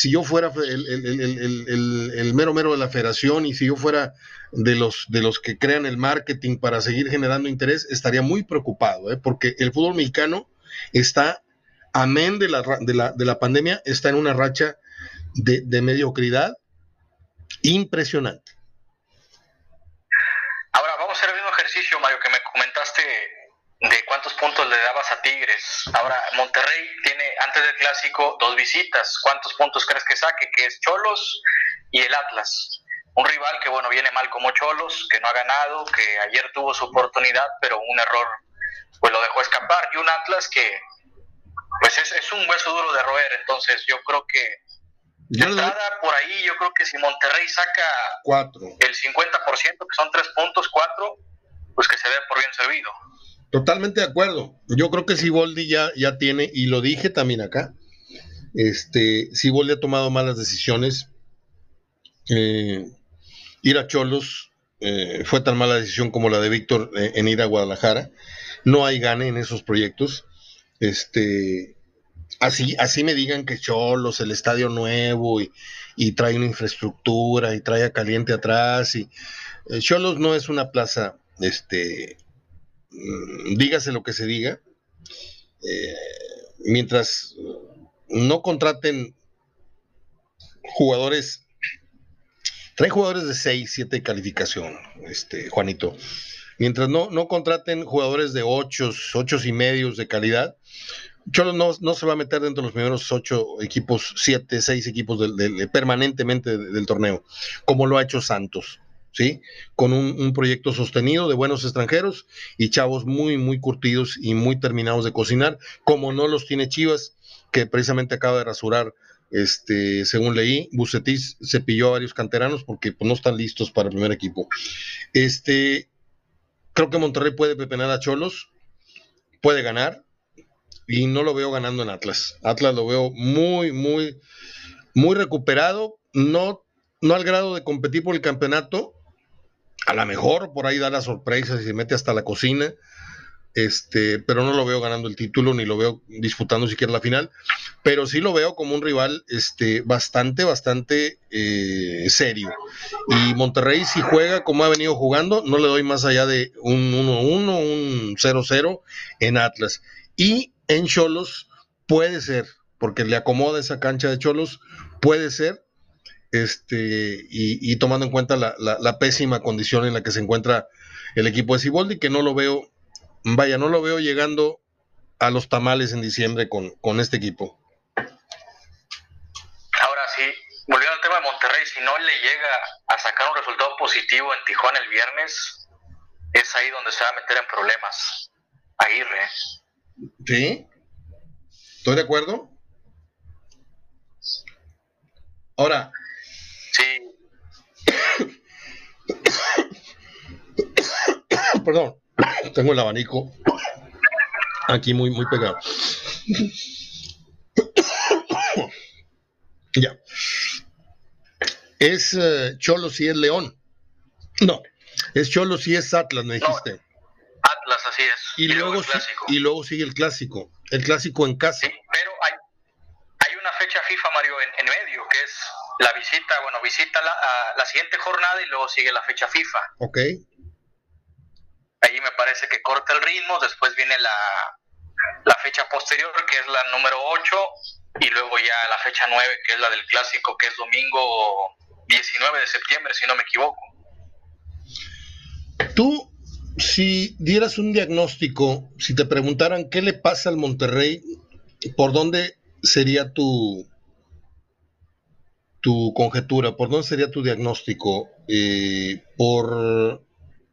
si yo fuera el, mero mero de la federación y si yo fuera de los, de los que crean el marketing para seguir generando interés, estaría muy preocupado, ¿eh? porque el fútbol mexicano está, amén de la, de la, de la pandemia, está en una racha de, de mediocridad impresionante. Ahora vamos a hacer el mismo ejercicio, Mario, que me comentaste de cuántos puntos le dabas a Tigres. Ahora, Monterrey tiene antes del clásico dos visitas. ¿Cuántos puntos crees que saque? Que es Cholos y el Atlas. Un rival que, bueno, viene mal como Cholos, que no ha ganado, que ayer tuvo su oportunidad, pero un error pues lo dejó escapar. Y un Atlas que, pues es, es un hueso duro de roer. Entonces, yo creo que de entrada, por ahí, yo creo que si Monterrey saca cuatro. el 50%, que son tres puntos, cuatro, pues que se dé por bien servido. Totalmente de acuerdo. Yo creo que Siboldi ya, ya tiene, y lo dije también acá, este, Siboldi ha tomado malas decisiones. Eh, ir a Cholos eh, fue tan mala decisión como la de Víctor eh, en ir a Guadalajara. No hay gane en esos proyectos. Este, así, así me digan que Cholos, el estadio nuevo, y, y trae una infraestructura, y trae a caliente atrás, y Cholos no es una plaza este, dígase lo que se diga, eh, mientras no contraten jugadores, traen jugadores de 6, 7 calificación, este, Juanito. Mientras no, no contraten jugadores de 8, 8 y medios de calidad, Cholo no, no, se va a meter dentro de los primeros 8 equipos, 7, 6 equipos permanentemente del torneo, como lo ha hecho Santos. ¿Sí? Con un, proyecto sostenido de buenos extranjeros y chavos muy, muy curtidos y muy terminados de cocinar, como no los tiene Chivas, que precisamente acaba de rasurar, este, según leí, Bucetis se pilló a varios canteranos porque pues, no están listos para el primer equipo. Este, creo que Monterrey puede pepenar a Cholos, puede ganar, y no lo veo ganando en Atlas. Atlas lo veo muy, muy, muy recuperado, no, no al grado de competir por el campeonato, a lo mejor por ahí da la sorpresa y se mete hasta la cocina, este, pero no lo veo ganando el título ni lo veo disputando siquiera la final, pero sí lo veo como un rival este, bastante, bastante eh, serio. Y Monterrey si juega como ha venido jugando, no le doy más allá de un 1-1, un 0-0 en Atlas. Y en Cholos puede ser, porque le acomoda esa cancha de Cholos, puede ser este, y, tomando en cuenta la, pésima condición en la que se encuentra el equipo de Ciboldi, que no lo veo, vaya, no lo veo llegando a los tamales en diciembre con, con este equipo. Ahora sí, volviendo al tema de Monterrey, si no le llega a sacar un resultado positivo en Tijuana el viernes, es ahí donde se va a meter en problemas. Aguirre. Sí, estoy de acuerdo. Ahora. Sí. Perdón, tengo el abanico aquí muy, muy pegado. ya. ¿Es uh, Cholo si es León? No, es Cholo si es Atlas, me dijiste. Atlas, así es. Y, luego, y luego sigue el clásico, el clásico en casa. Sí, pero hay, hay una fecha FIFA, Mario, en, medio, que es la visita, bueno, visita la, la siguiente jornada y luego sigue la fecha FIFA. Ok. Ahí me parece que corta el ritmo, después viene la, la fecha posterior, que es la número 8, y luego ya la fecha 9, que es la del clásico, que es domingo 19 de septiembre, si no me equivoco. Tú, si dieras un diagnóstico, si te preguntaran qué le pasa al Monterrey, ¿por dónde sería tu, tu conjetura? ¿Por dónde sería tu diagnóstico? Eh, ¿Por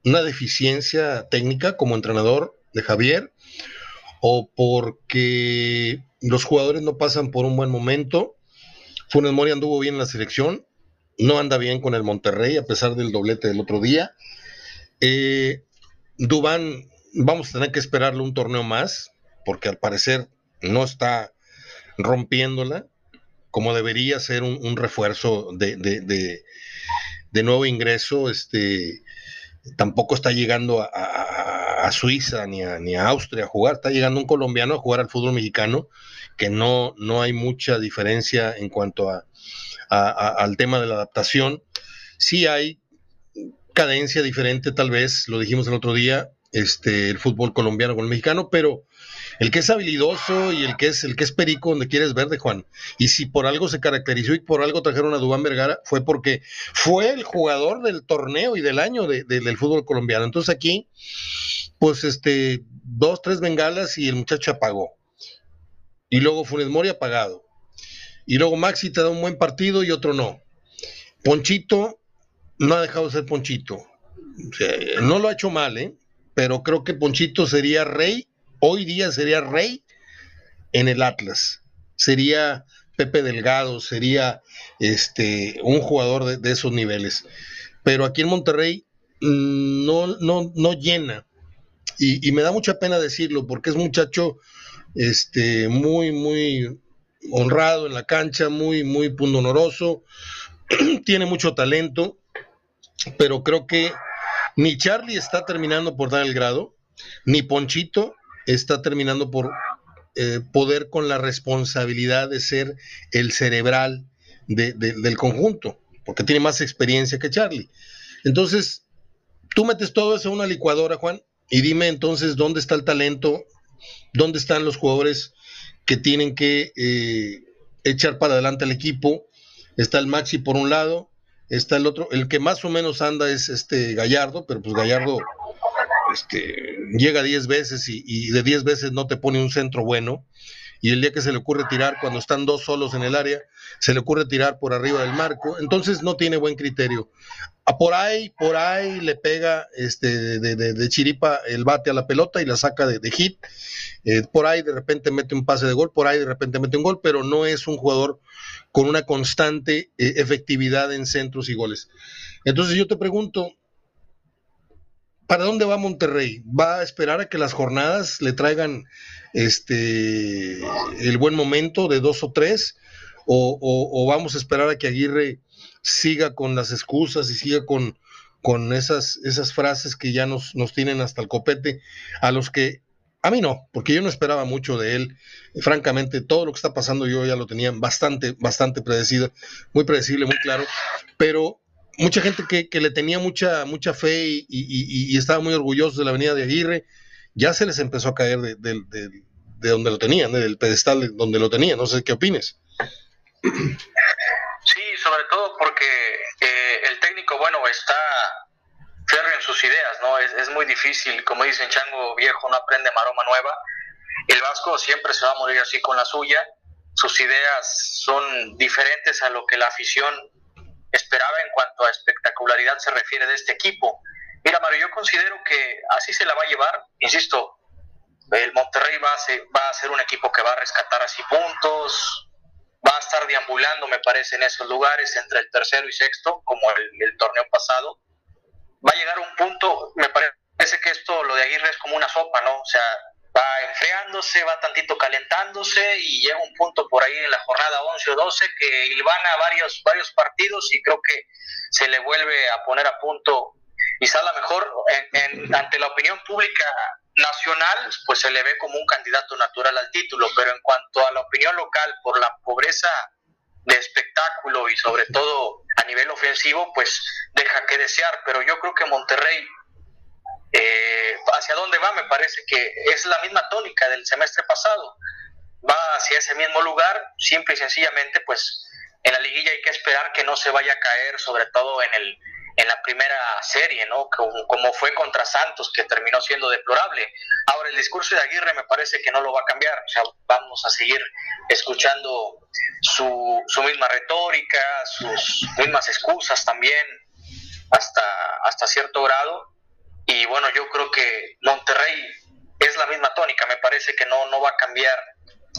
una deficiencia técnica como entrenador de Javier? ¿O porque los jugadores no pasan por un buen momento? Funes Mori anduvo bien en la selección, no anda bien con el Monterrey a pesar del doblete del otro día. Eh, Dubán, vamos a tener que esperarle un torneo más, porque al parecer no está rompiéndola como debería ser un, refuerzo de, nuevo ingreso. Este, tampoco está llegando a, Suiza ni a, ni a Austria a jugar, está llegando un colombiano a jugar al fútbol mexicano, que no, no hay mucha diferencia en cuanto a, al tema de la adaptación. Sí hay cadencia diferente, tal vez, lo dijimos el otro día, este, el fútbol colombiano con el mexicano, pero el que es habilidoso y el que es el que es perico donde quieres ver de Juan. Y si por algo se caracterizó y por algo trajeron a Dubán Vergara, fue porque fue el jugador del torneo y del año del fútbol colombiano. Entonces aquí, pues este, dos, tres bengalas y el muchacho apagó. Y luego Funes Mori apagado. Y luego Maxi te da un buen partido y otro no. Ponchito no ha dejado de ser Ponchito. no lo ha hecho mal, ¿eh? Pero creo que Ponchito sería rey, hoy día sería rey en el Atlas. Sería Pepe Delgado, sería este un jugador de, esos niveles. Pero aquí en Monterrey mm, no, no, no llena. Y, me da mucha pena decirlo, porque es muchacho este, muy, muy honrado en la cancha, muy, muy pundonoroso, tiene mucho talento, pero creo que ni Charlie está terminando por dar el grado, ni Ponchito está terminando por eh, poder con la responsabilidad de ser el cerebral del conjunto, porque tiene más experiencia que Charlie. Entonces, tú metes todo eso en una licuadora, Juan, y dime entonces dónde está el talento, dónde están los jugadores que tienen que eh, echar para adelante al equipo. Está el Maxi por un lado, está el otro, el que más o menos anda es este Gallardo, pero pues Gallardo este, llega 10 veces y, de 10 veces no te pone un centro bueno. Y el día que se le ocurre tirar, cuando están dos solos en el área, se le ocurre tirar por arriba del marco, entonces no tiene buen criterio. Por ahí, por ahí le pega este, de, chiripa el bate a la pelota y la saca de, hit. Eh, por ahí de repente mete un pase de gol, por ahí de repente mete un gol, pero no es un jugador con una constante eh, efectividad en centros y goles. Entonces yo te pregunto, ¿para dónde va Monterrey? ¿Va a esperar a que las jornadas le traigan este el buen momento de dos o tres? o, vamos a esperar a que Aguirre siga con las excusas y siga con, con esas, esas frases que ya nos, nos tienen hasta el copete, a los que a mí no, porque yo no esperaba mucho de él. Francamente, todo lo que está pasando yo ya lo tenía bastante, bastante predecido, muy predecible, muy claro. Pero mucha gente que, le tenía mucha, mucha fe y, estaba muy orgulloso de la venida de Aguirre, ya se les empezó a caer de, de donde lo tenían, del pedestal donde lo tenían. No sé qué opines. Sí, sobre todo porque eh, el técnico, bueno, está férreo en sus ideas, ¿no? Es, es, muy difícil, como dicen, chango viejo no aprende maroma nueva. el Vasco siempre se va a morir así con la suya, sus ideas son diferentes a lo que la afición esperaba en cuanto a espectacularidad se refiere de este equipo. Mira, Mario, yo considero que así se la va a llevar, insisto, el Monterrey va a, ser, un equipo que va a rescatar así puntos, va a estar deambulando, me parece, en esos lugares entre el tercero y sexto, como el, el torneo pasado. Va a llegar un punto, me parece que esto, lo de Aguirre es como una sopa, ¿no? O sea, va enfriándose, va tantito calentándose y llega un punto por ahí en la jornada 11 o 12 que ilvana varios, varios partidos y creo que se le vuelve a poner a punto quizá a lo mejor. En, ante la opinión pública nacional pues se le ve como un candidato natural al título, pero en cuanto a la opinión local por la pobreza de espectáculo y sobre todo a nivel ofensivo pues deja que desear, pero yo creo que Monterrey eh, hacia dónde va, me parece que es la misma tónica del semestre pasado. Va hacia ese mismo lugar, simple y sencillamente, pues en la liguilla hay que esperar que no se vaya a caer, sobre todo en el en la primera serie, ¿no? Como, como, fue contra Santos, que terminó siendo deplorable. Ahora, el discurso de Aguirre me parece que no lo va a cambiar, o vamos a seguir escuchando su, su misma retórica, sus mismas excusas también, hasta, hasta cierto grado, y bueno, yo creo que Monterrey es la misma tónica, me parece que no, no va a cambiar,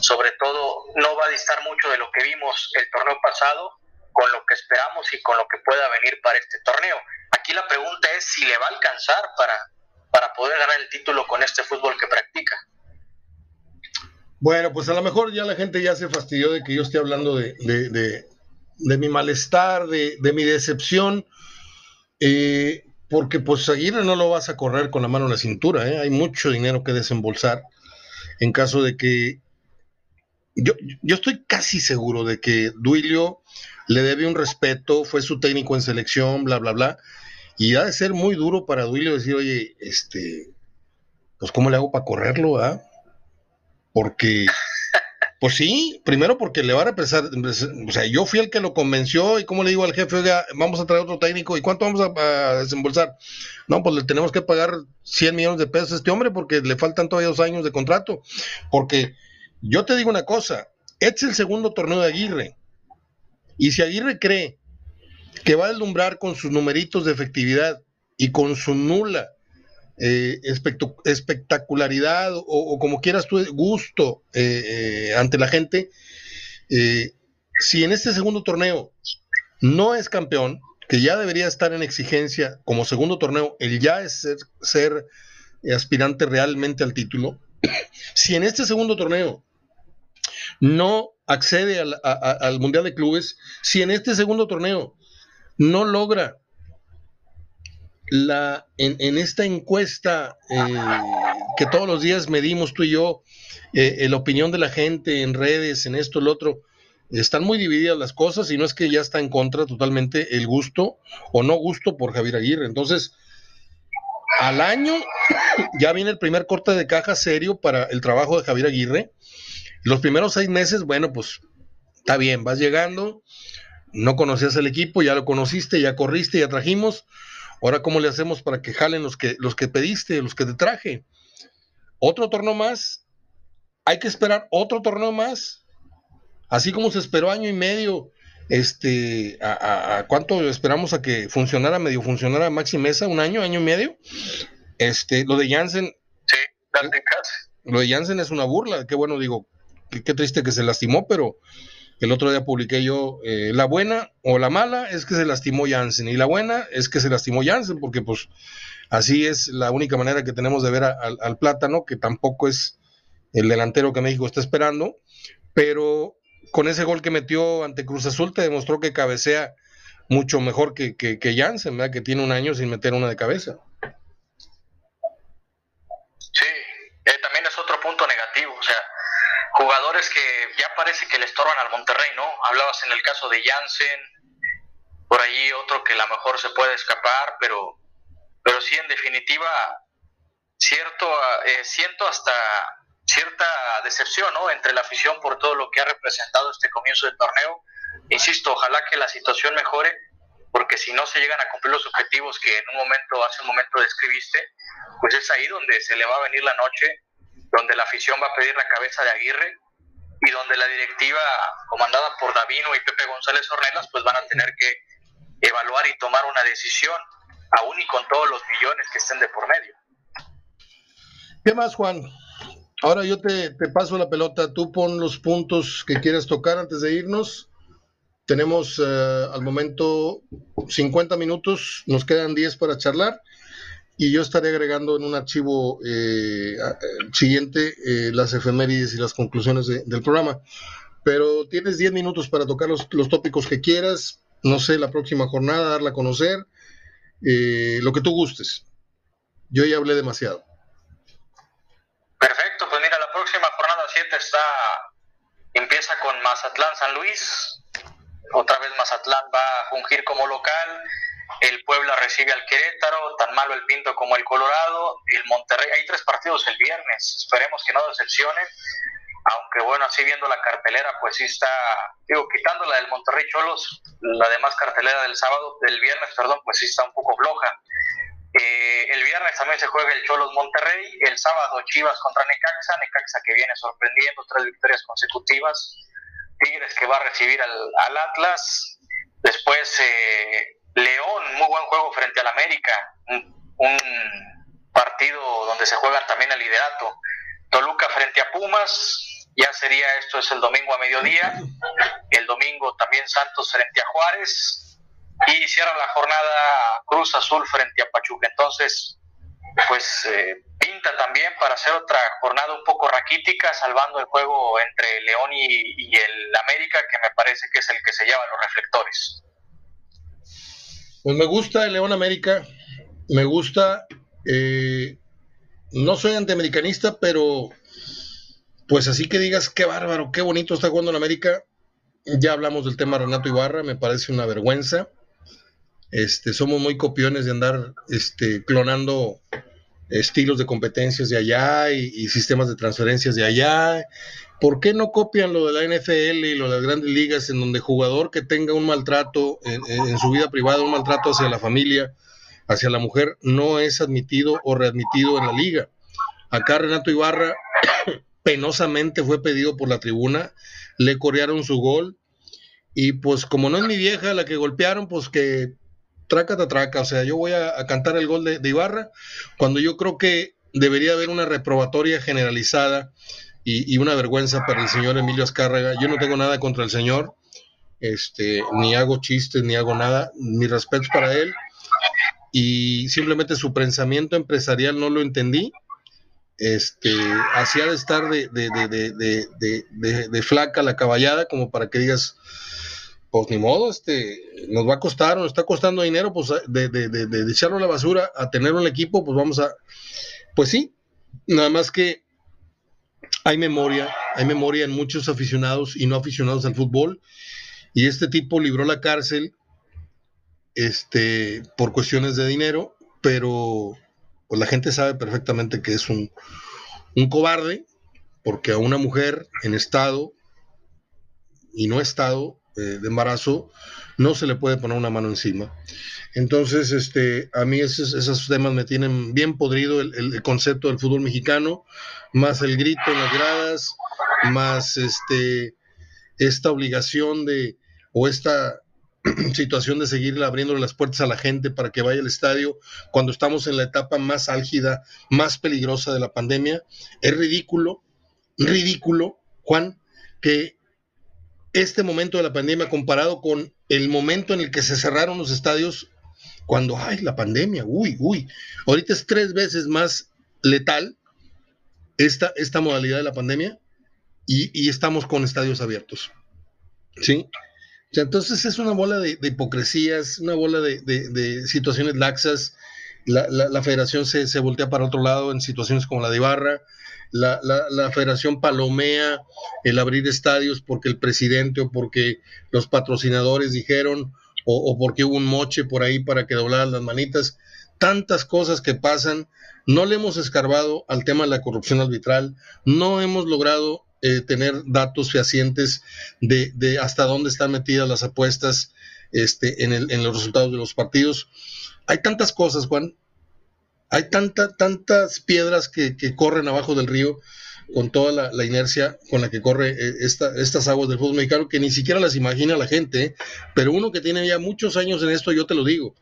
sobre todo no va a distar mucho de lo que vimos el torneo pasado con lo que esperamos y con lo que pueda venir para este torneo. Aquí la pregunta es si le va a alcanzar para, para poder ganar el título con este fútbol que practica. Bueno, pues a lo mejor ya la gente ya se fastidió de que yo esté hablando de, de, de, mi malestar, de, mi decepción. Eh, porque pues Aguirre no lo vas a correr con la mano en la cintura, ¿eh? hay mucho dinero que desembolsar en caso de que... Yo, yo estoy casi seguro de que Duilio le debe un respeto, fue su técnico en selección, bla, bla, bla, y ha de ser muy duro para Duilio decir, oye, este, pues ¿cómo le hago para correrlo? Ah? Porque pues sí, primero porque le va a represar, o sea, yo fui el que lo convenció y como le digo al jefe, oiga, vamos a traer otro técnico y cuánto vamos a, desembolsar. No, pues le tenemos que pagar 100 millones de pesos a este hombre porque le faltan todavía dos años de contrato. Porque yo te digo una cosa, este es el segundo torneo de Aguirre. Y si Aguirre cree que va a deslumbrar con sus numeritos de efectividad y con su nula eh, espectacularidad o, como quieras tú, gusto eh, eh, ante la gente, si en este segundo torneo no es campeón, que ya debería estar en exigencia como segundo torneo, el ya es ser, aspirante realmente al título, si en este segundo torneo no accede al Mundial de Clubes, si en este segundo torneo no logra la, en, esta encuesta eh, que todos los días medimos tú y yo, eh, la opinión de la gente en redes, en esto, el otro, están muy divididas las cosas y no es que ya está en contra totalmente el gusto o no gusto por Javier Aguirre. Entonces, al año ya viene el primer corte de caja serio para el trabajo de Javier Aguirre. Los primeros seis meses, bueno, pues está bien, vas llegando, no conocías el equipo, ya lo conociste, ya corriste, ya trajimos Ahora, ¿cómo le hacemos para que jalen los que, los que pediste, los que te traje? Otro torneo más. Hay que esperar otro torneo más. Así como se esperó año y medio, este, a, cuánto esperamos a que funcionara, medio funcionara Maxi Mesa, un año, año y medio. Este, lo de Jansen. Sí, date Lo de Jansen es una burla. Qué bueno, digo, qué triste que se lastimó, pero el otro día publiqué yo, eh, la buena o la mala es que se lastimó Jansen y la buena es que se lastimó Jansen porque pues así es la única manera que tenemos de ver al plátano, que tampoco es el delantero que México está esperando, pero con ese gol que metió ante Cruz Azul te demostró que cabecea mucho mejor que, que, ¿verdad? que tiene un año sin meter una de cabeza. Sí, eh, también es otro punto negativo, o sea, jugadores que ya parece que le estorban al Monterrey, ¿no? Hablabas en el caso de Jansen, por ahí otro que a lo mejor se puede escapar, pero, pero sí, en definitiva, cierto, eh, siento hasta cierta decepción, ¿no? Entre la afición por todo lo que ha representado este comienzo de torneo. Insisto, ojalá que la situación mejore, porque si no se llegan a cumplir los objetivos que en un momento, hace un momento describiste, pues es ahí donde se le va a venir la noche donde la afición va a pedir la cabeza de Aguirre y donde la directiva comandada por Davino y Pepe González Ornelas pues van a tener que evaluar y tomar una decisión, aún y con todos los millones que estén de por medio. ¿Qué más, Juan? Ahora yo te, paso la pelota, tú pon los puntos que quieras tocar antes de irnos. Tenemos eh, al momento 50 minutos, nos quedan 10 para charlar y yo estaré agregando en un archivo eh, siguiente eh, las efemérides y las conclusiones del programa. Pero tienes 10 minutos para tocar los, tópicos que quieras, no sé, la próxima jornada, darla a conocer, eh, lo que tú gustes. Yo ya hablé demasiado. Perfecto, pues mira, la próxima jornada 7 está, empieza con Mazatlán San Luis, otra vez Mazatlán va a fungir como local, el Puebla recibe al Querétaro, tan malo el Pinto como el Colorado, el Monterrey, hay tres partidos el viernes, esperemos que no decepcionen, aunque bueno, así viendo la cartelera, pues sí está, digo, quitando la del Monterrey Cholos, la demás cartelera del sábado, del viernes, perdón, pues sí está un poco floja. Eh, el viernes también se juega el Cholos Monterrey, el sábado Chivas contra Necaxa, Necaxa que viene sorprendiendo, tres victorias consecutivas, Tigres que va a recibir al, al Atlas, después eh, León, muy buen juego frente al América, un, partido donde se juegan también el liderato. Toluca frente a Pumas, ya sería esto es el domingo a mediodía. El domingo también Santos frente a Juárez y cierra la jornada Cruz Azul frente a Pachuca. Entonces, pues eh, pinta también para hacer otra jornada un poco raquítica, salvando el juego entre León y, y el América, que me parece que es el que se lleva los reflectores. Pues me gusta el León América, me gusta, eh, no soy antiamericanista, pero pues así que digas, qué bárbaro, qué bonito está jugando en América. Ya hablamos del tema Renato Ibarra, me parece una vergüenza. Este, somos muy copiones de andar este, clonando estilos de competencias de allá y, sistemas de transferencias de allá ¿Por qué no copian lo de la NFL y lo de las grandes ligas en donde jugador que tenga un maltrato en, su vida privada, un maltrato hacia la familia, hacia la mujer, no es admitido o readmitido en la liga? Acá Renato Ibarra penosamente fue pedido por la tribuna, le corearon su gol y pues como no es mi vieja la que golpearon, pues que traca, traca, o sea, yo voy a, cantar el gol de Ibarra cuando yo creo que debería haber una reprobatoria generalizada y, una vergüenza para el señor Emilio Azcárraga. Yo no tengo nada contra el señor, este, ni hago chistes, ni hago nada, mi respeto para él. Y simplemente su pensamiento empresarial no lo entendí. Este, hacía de estar de, de, flaca la caballada, como para que digas, pues ni modo, este, nos va a costar, nos está costando dinero, pues de, de, echarlo a la basura a tener un equipo, pues vamos a, pues sí, nada más que hay memoria, hay memoria en muchos aficionados y no aficionados al fútbol. Y este tipo libró la cárcel este, por cuestiones de dinero, pero pues, la gente sabe perfectamente que es un, un cobarde, porque a una mujer en estado y no estado eh, de embarazo no se le puede poner una mano encima. Entonces, este, a mí esos, esos temas me tienen bien podrido el, concepto del fútbol mexicano, más el grito en las gradas, más este, esta obligación de, o esta situación de seguir abriéndole las puertas a la gente para que vaya al estadio cuando estamos en la etapa más álgida, más peligrosa de la pandemia. Es ridículo, ridículo, Juan, que este momento de la pandemia comparado con el momento en el que se cerraron los estadios cuando, ay, la pandemia, uy, uy, ahorita es tres veces más letal esta, esta modalidad de la pandemia y, estamos con estadios abiertos. ¿Sí? entonces es una bola de, hipocresías, una bola de, situaciones laxas. La, federación se, se, voltea para otro lado en situaciones como la de Ibarra. La, la, federación palomea el abrir estadios porque el presidente o porque los patrocinadores dijeron o, porque hubo un moche por ahí para que doblaran las manitas, tantas cosas que pasan, no le hemos escarbado al tema de la corrupción arbitral, no hemos logrado eh, tener datos fehacientes de, hasta dónde están metidas las apuestas este, en, el, en los resultados de los partidos. Hay tantas cosas, Juan, hay tanta, tantas piedras que, corren abajo del río. con toda la, inercia con la que corre eh, estas aguas del fútbol mexicano, que ni siquiera las imagina la gente, ¿eh? pero uno que tiene ya muchos años en esto, yo te lo digo,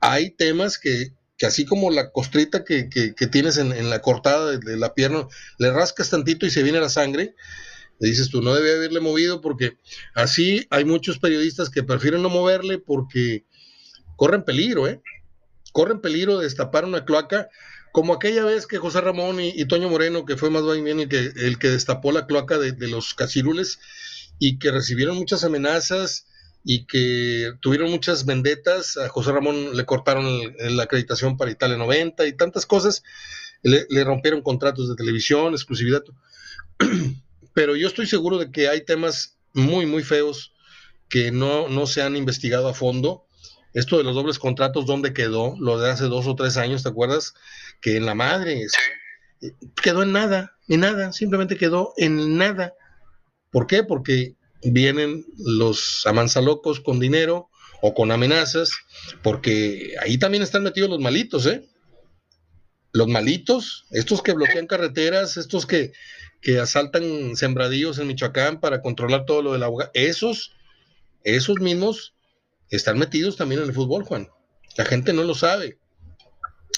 hay temas que, que así como la costrita que, tienes en, la cortada de, la pierna, le rascas tantito y se viene la sangre, le dices tú, no debe haberle movido porque así hay muchos periodistas que prefieren no moverle porque corren peligro, ¿eh? Corren peligro de destapar una cloaca como aquella vez que José Ramón y, Toño Moreno, que fue más bien el que, el que destapó la cloaca de, los cachirules y que recibieron muchas amenazas y que tuvieron muchas vendetas, a José Ramón le cortaron la acreditación para Italia 90 y tantas cosas, le, le rompieron contratos de televisión, exclusividad. Pero yo estoy seguro de que hay temas muy, muy feos que no, no se han investigado a fondo esto de los dobles contratos, ¿dónde quedó? Lo de hace dos o tres años, ¿te acuerdas? Que en la madre eh, quedó en nada, en nada, simplemente quedó en nada. ¿Por qué? Porque vienen los amansalocos con dinero o con amenazas, porque ahí también están metidos los malitos, ¿eh? Los malitos, estos que bloquean carreteras, estos que, que asaltan sembradíos en Michoacán para controlar todo lo del agua, esos, esos mismos están metidos también en el fútbol, Juan. La gente no lo sabe.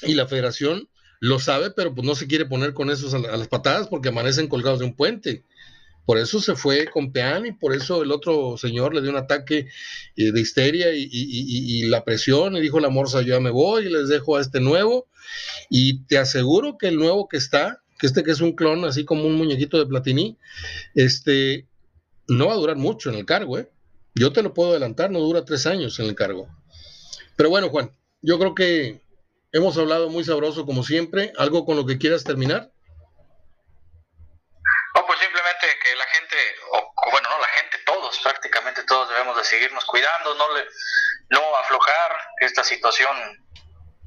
Y la federación lo sabe, pero pues no se quiere poner con esos a, las patadas porque amanecen colgados de un puente. Por eso se fue con Peán y por eso el otro señor le dio un ataque eh, de histeria y, la presión y dijo la morsa, yo ya me voy y les dejo a este nuevo. Y te aseguro que el nuevo que está, que este que es un clon, así como un muñequito de Platini, este, no va a durar mucho en el cargo, ¿eh? Yo te lo puedo adelantar, no dura tres años en el cargo. Pero bueno, Juan, yo creo que hemos hablado muy sabroso como siempre. ¿Algo con lo que quieras terminar? No, pues simplemente que la gente, o bueno, no la gente, todos, prácticamente todos debemos de seguirnos cuidando, no, le, no aflojar, esta situación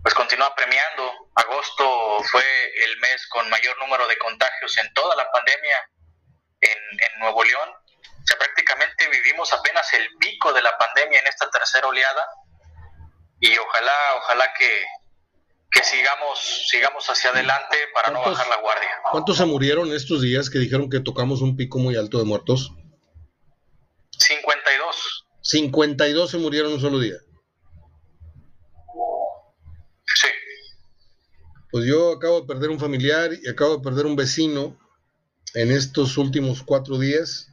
pues continúa premiando. Agosto fue el mes con mayor número de contagios en toda la pandemia en, en Nuevo León o sea, prácticamente vivimos apenas el pico de la pandemia en esta tercera oleada y ojalá, ojalá que, sigamos, sigamos hacia adelante para no bajar la guardia. ¿Cuántos se murieron estos días que dijeron que tocamos un pico muy alto de muertos? 52. 52 se murieron un solo día. Sí. Pues yo acabo de perder un familiar y acabo de perder un vecino en estos últimos cuatro días.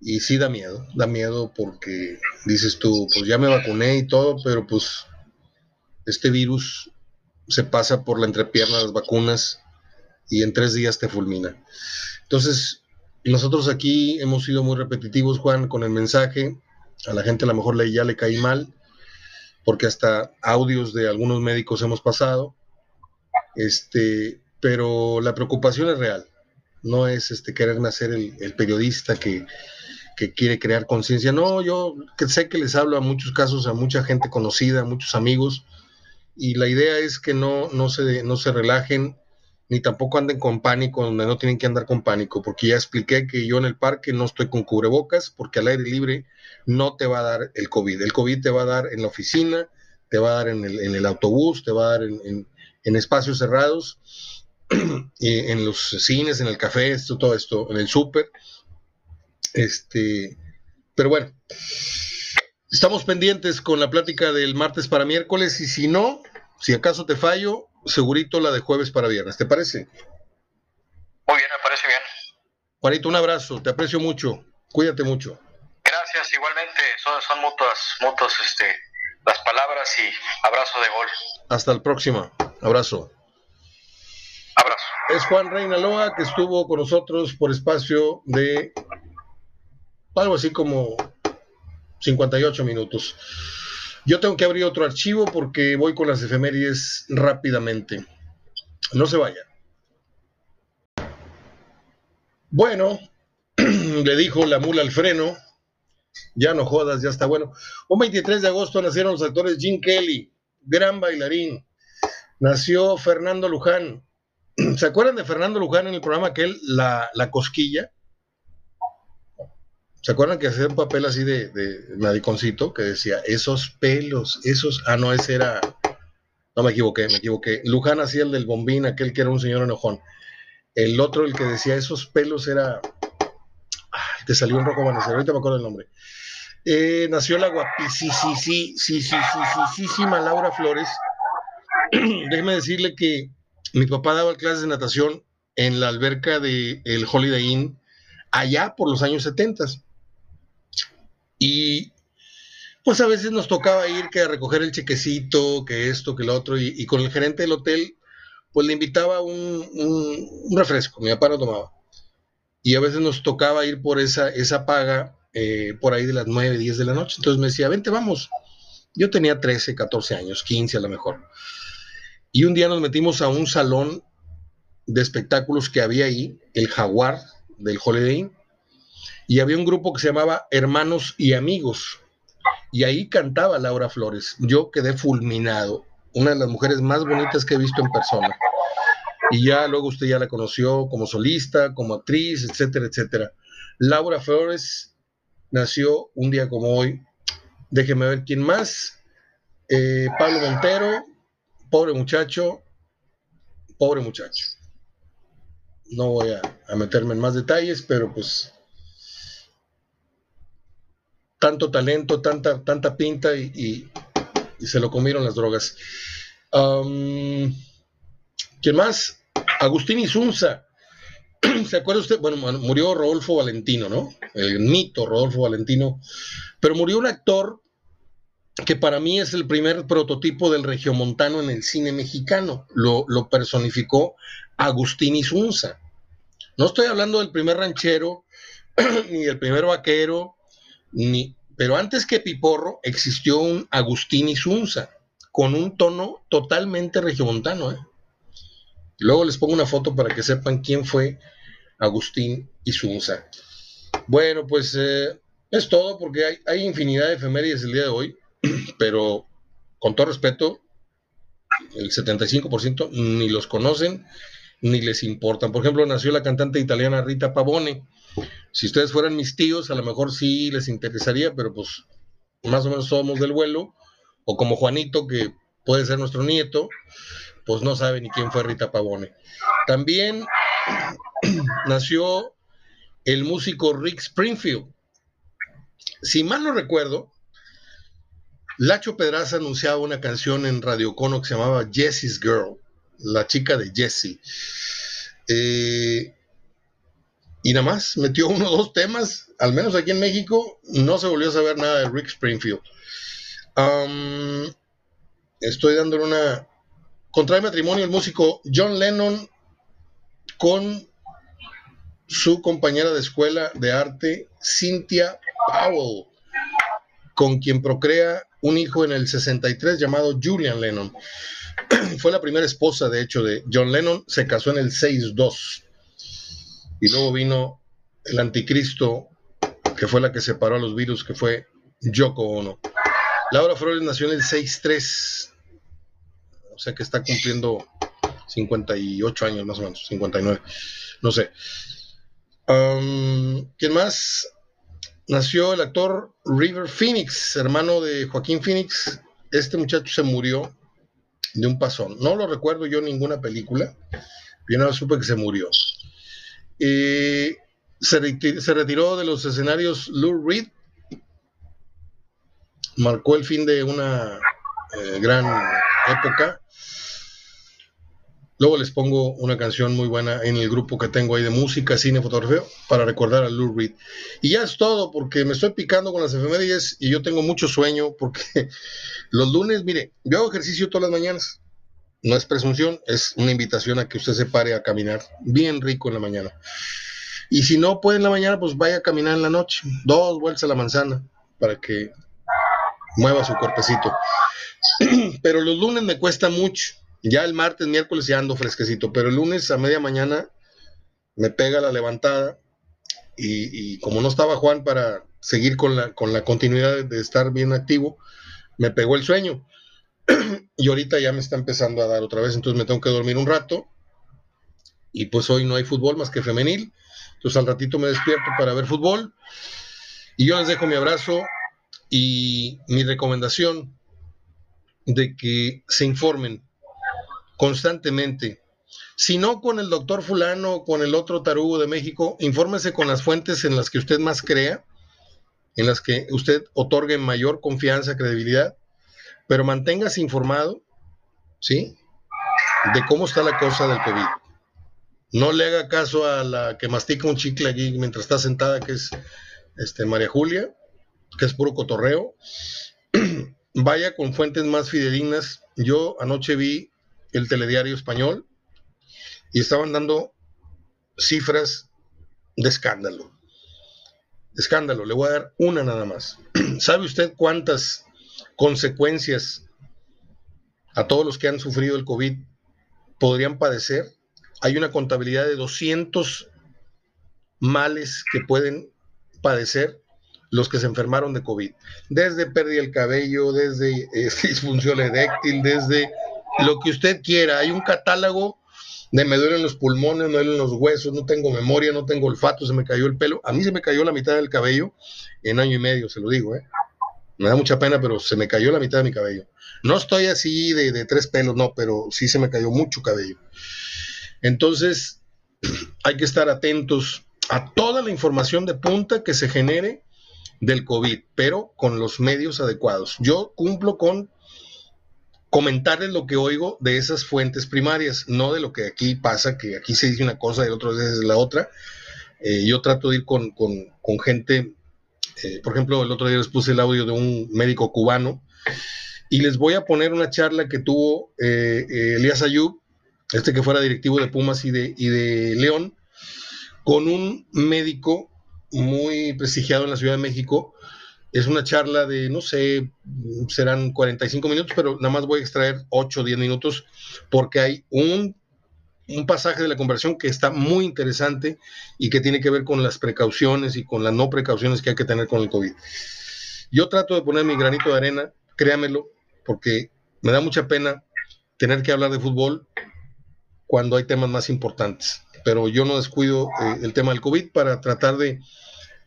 Y sí da miedo, da miedo porque dices tú, pues ya me vacuné y todo, pero pues este virus se pasa por la entrepierna de las vacunas y en tres días te fulmina. Entonces, nosotros aquí hemos sido muy repetitivos, Juan, con el mensaje. A la gente a lo mejor le, ya le caí mal, porque hasta audios de algunos médicos hemos pasado. Este, pero la preocupación es real. No es este querer nacer el periodista que, que quiere crear conciencia. No, yo sé que les hablo a muchos casos, a mucha gente conocida, a muchos amigos, y la idea es que no, no, se, no se relajen, ni tampoco anden con pánico, donde no tienen que andar con pánico, porque ya expliqué que yo en el parque no estoy con cubrebocas, porque al aire libre no te va a dar el COVID. El COVID te va a dar en la oficina, te va a dar en el, autobús, te va a dar en, en, espacios cerrados, en los cines, en el café, esto, todo esto, en el súper este, pero bueno, estamos pendientes con la plática del martes para miércoles y si no, si acaso te fallo, segurito la de jueves para viernes. ¿Te parece? Muy bien, me parece bien. Juanito, un abrazo, te aprecio mucho, cuídate mucho. Gracias, igualmente, son, son mutuas, mutuas este, las palabras y abrazo de gol. Hasta el próximo, abrazo. Abrazo. Es Juan Reinaloa que estuvo con nosotros por espacio de algo así como 58 minutos. Yo tengo que abrir otro archivo porque voy con las efemérides rápidamente. No se vaya. Bueno, le dijo la mula al freno. Ya no jodas, ya está bueno. Un 23 de agosto nacieron los actores Jim Kelly, gran bailarín. Nació Fernando Luján. ¿Se acuerdan de Fernando Luján en el programa aquel, La, la Cosquilla? ¿Se acuerdan que hacía un papel así de, mediconcito que decía, esos pelos, esos... Ah, no, ese era... No me equivoqué, me equivoqué. Luján hacía el del bombín, aquel que era un señor enojón. El otro, el que decía esos pelos era. te salió un rojo amanecer, ahorita me acuerdo el nombre. Eh, nació la guapísima Laura Flores. Déjeme decirle que mi papá daba clases de natación en la alberca del el Holiday Inn allá por los años 70. Y pues a veces nos tocaba ir que a recoger el chequecito, que esto, que lo otro, y, con el gerente del hotel, pues le invitaba un, refresco, mi papá no tomaba. Y a veces nos tocaba ir por esa, esa paga eh, por ahí de las 9, 10 de la noche. Entonces me decía, vente, vamos. Yo tenía 13, 14 años, 15 a lo mejor. Y un día nos metimos a un salón de espectáculos que había ahí, el Jaguar del Holiday Inn, y había un grupo que se llamaba Hermanos y Amigos y ahí cantaba Laura Flores. Yo quedé fulminado, una de las mujeres más bonitas que he visto en persona. Y ya luego usted ya la conoció como solista, como actriz, etcétera, etcétera. Laura Flores nació un día como hoy. Déjeme ver quién más. Eh, Pablo Montero, pobre muchacho, pobre muchacho. No voy a, a meterme en más detalles, pero pues tanto talento, tanta, tanta pinta y, se lo comieron las drogas. ¿Quién más? Agustín Isunza. ¿Se acuerda usted? Bueno, murió Rodolfo Valentino, ¿no? El mito Rodolfo Valentino. Pero murió un actor que para mí es el primer prototipo del regiomontano en el cine mexicano. Lo, lo personificó Agustín Isunza. No estoy hablando del primer ranchero, ni del primer vaquero, pero antes que Piporro existió un Agustín Isunza con un tono totalmente regiomontano. ¿eh? Luego les pongo una foto para que sepan quién fue Agustín Isunza. Bueno, pues eh, es todo porque hay, hay infinidad de efemérides el día de hoy, pero con todo respeto, el 75% ni los conocen ni les importan. Por ejemplo, nació la cantante italiana Rita Pavone si ustedes fueran mis tíos, a lo mejor sí les interesaría, pero pues más o menos somos del vuelo, o como Juanito, que puede ser nuestro nieto, pues no sabe ni quién fue Rita Pavone. También nació el músico Rick Springfield. Si mal no recuerdo, Lacho Pedraza anunciaba una canción en Radio Cono que se llamaba Jessie's Girl, la chica de Jessie. Eh, y nada más metió uno o dos temas, al menos aquí en México, no se volvió a saber nada de Rick Springfield. estoy dándole una... Contrae matrimonio el músico John Lennon con su compañera de escuela de arte, Cynthia Powell, con quien procrea un hijo en el 63 llamado Julian Lennon. Fue la primera esposa, de hecho, de John Lennon, se casó en el 6-2 y luego vino el anticristo, que fue la que separó a los virus, que fue Yoko Ono. Laura Flores nació en el 6-3, o sea que está cumpliendo 58 años más o menos, 59, no sé. ¿Quién más? Nació el actor River Phoenix, hermano de Joaquín Phoenix. Este muchacho se murió de un pasón. No lo recuerdo yo en ninguna película. Yo no supe que se murió. Y se, retiró de los escenarios Lou Reed. Marcó el fin de una eh, gran época. Luego les pongo una canción muy buena en el grupo que tengo ahí de música, cine, fotografía, para recordar a Lou Reed. Y ya es todo, porque me estoy picando con las efemérides y yo tengo mucho sueño, porque los lunes, mire, yo hago ejercicio todas las mañanas no es presunción, es una invitación a que usted se pare a caminar bien rico en la mañana. Y si no puede en la mañana, pues vaya a caminar en la noche, dos vueltas a la manzana, para que mueva su cuerpecito. Pero los lunes me cuesta mucho. Ya el martes, miércoles ya ando fresquecito, pero el lunes a media mañana me pega la levantada y, como no estaba Juan para seguir con la, con la continuidad de estar bien activo, me pegó el sueño. y ahorita ya me está empezando a dar otra vez, entonces me tengo que dormir un rato. Y pues hoy no hay fútbol más que femenil. Entonces al ratito me despierto para ver fútbol. Y yo les dejo mi abrazo y mi recomendación de que se informen constantemente Si no con el doctor fulano o con el otro tarugo de México, infórmese con las fuentes en las que usted más crea, en las que usted otorgue mayor confianza, credibilidad, pero manténgase informado, ¿sí? De cómo está la cosa del COVID. No le haga caso a la que mastica un chicle aquí mientras está sentada, que es este, María Julia, que es puro cotorreo. Vaya con fuentes más fidedignas. Yo anoche vi el telediario español y estaban dando cifras de escándalo. Escándalo, le voy a dar una nada más. ¿Sabe usted cuántas consecuencias a todos los que han sufrido el COVID podrían padecer? Hay una contabilidad de 200 males que pueden padecer los que se enfermaron de COVID. Desde pérdida del cabello, desde eh, disfunción eréctil, desde lo que usted quiera. Hay un catálogo de me duelen los pulmones, me duelen los huesos, no tengo memoria, no tengo olfato, se me cayó el pelo. A mí se me cayó la mitad del cabello en año y medio, se lo digo, ¿eh? Me da mucha pena, pero se me cayó la mitad de mi cabello. No estoy así de, de tres pelos, no, pero sí se me cayó mucho cabello. Entonces, hay que estar atentos a toda la información de punta que se genere del COVID, pero con los medios adecuados. Yo cumplo con comentarles lo que oigo de esas fuentes primarias, no de lo que aquí pasa, que aquí se dice una cosa y el otro dice la otra. Eh, yo trato de ir con, gente, eh, por ejemplo, el otro día les puse el audio de un médico cubano y les voy a poner una charla que tuvo eh, Elías Ayub, este que fuera directivo de Pumas y de, y de León, con un médico muy prestigiado en la Ciudad de México. Es una charla de, no sé, serán 45 minutos, pero nada más voy a extraer 8 o 10 minutos porque hay un, un pasaje de la conversación que está muy interesante y que tiene que ver con las precauciones y con las no precauciones que hay que tener con el COVID. Yo trato de poner mi granito de arena, créamelo, porque me da mucha pena tener que hablar de fútbol cuando hay temas más importantes. Pero yo no descuido eh, el tema del COVID para tratar de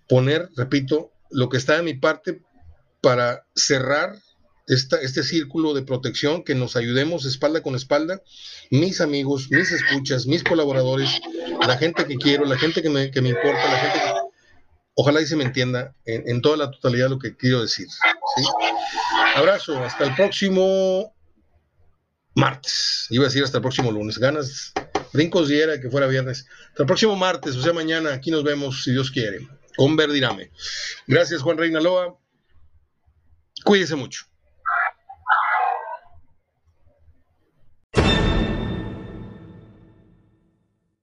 poner, repito, lo que está de mi parte para cerrar este círculo de protección, que nos ayudemos espalda con espalda, mis amigos, mis escuchas, mis colaboradores, la gente que quiero, la gente que me, que me importa, la gente que... Ojalá y se me entienda en, en toda la totalidad lo que quiero decir. Abrazo, hasta el próximo martes. Iba a decir hasta el próximo lunes. Ganas, brincos y era que fuera viernes. Hasta el próximo martes, o sea, mañana. Aquí nos vemos, si Dios quiere, con Verdirame. Gracias, Juan Reinaloa. Cuídese mucho.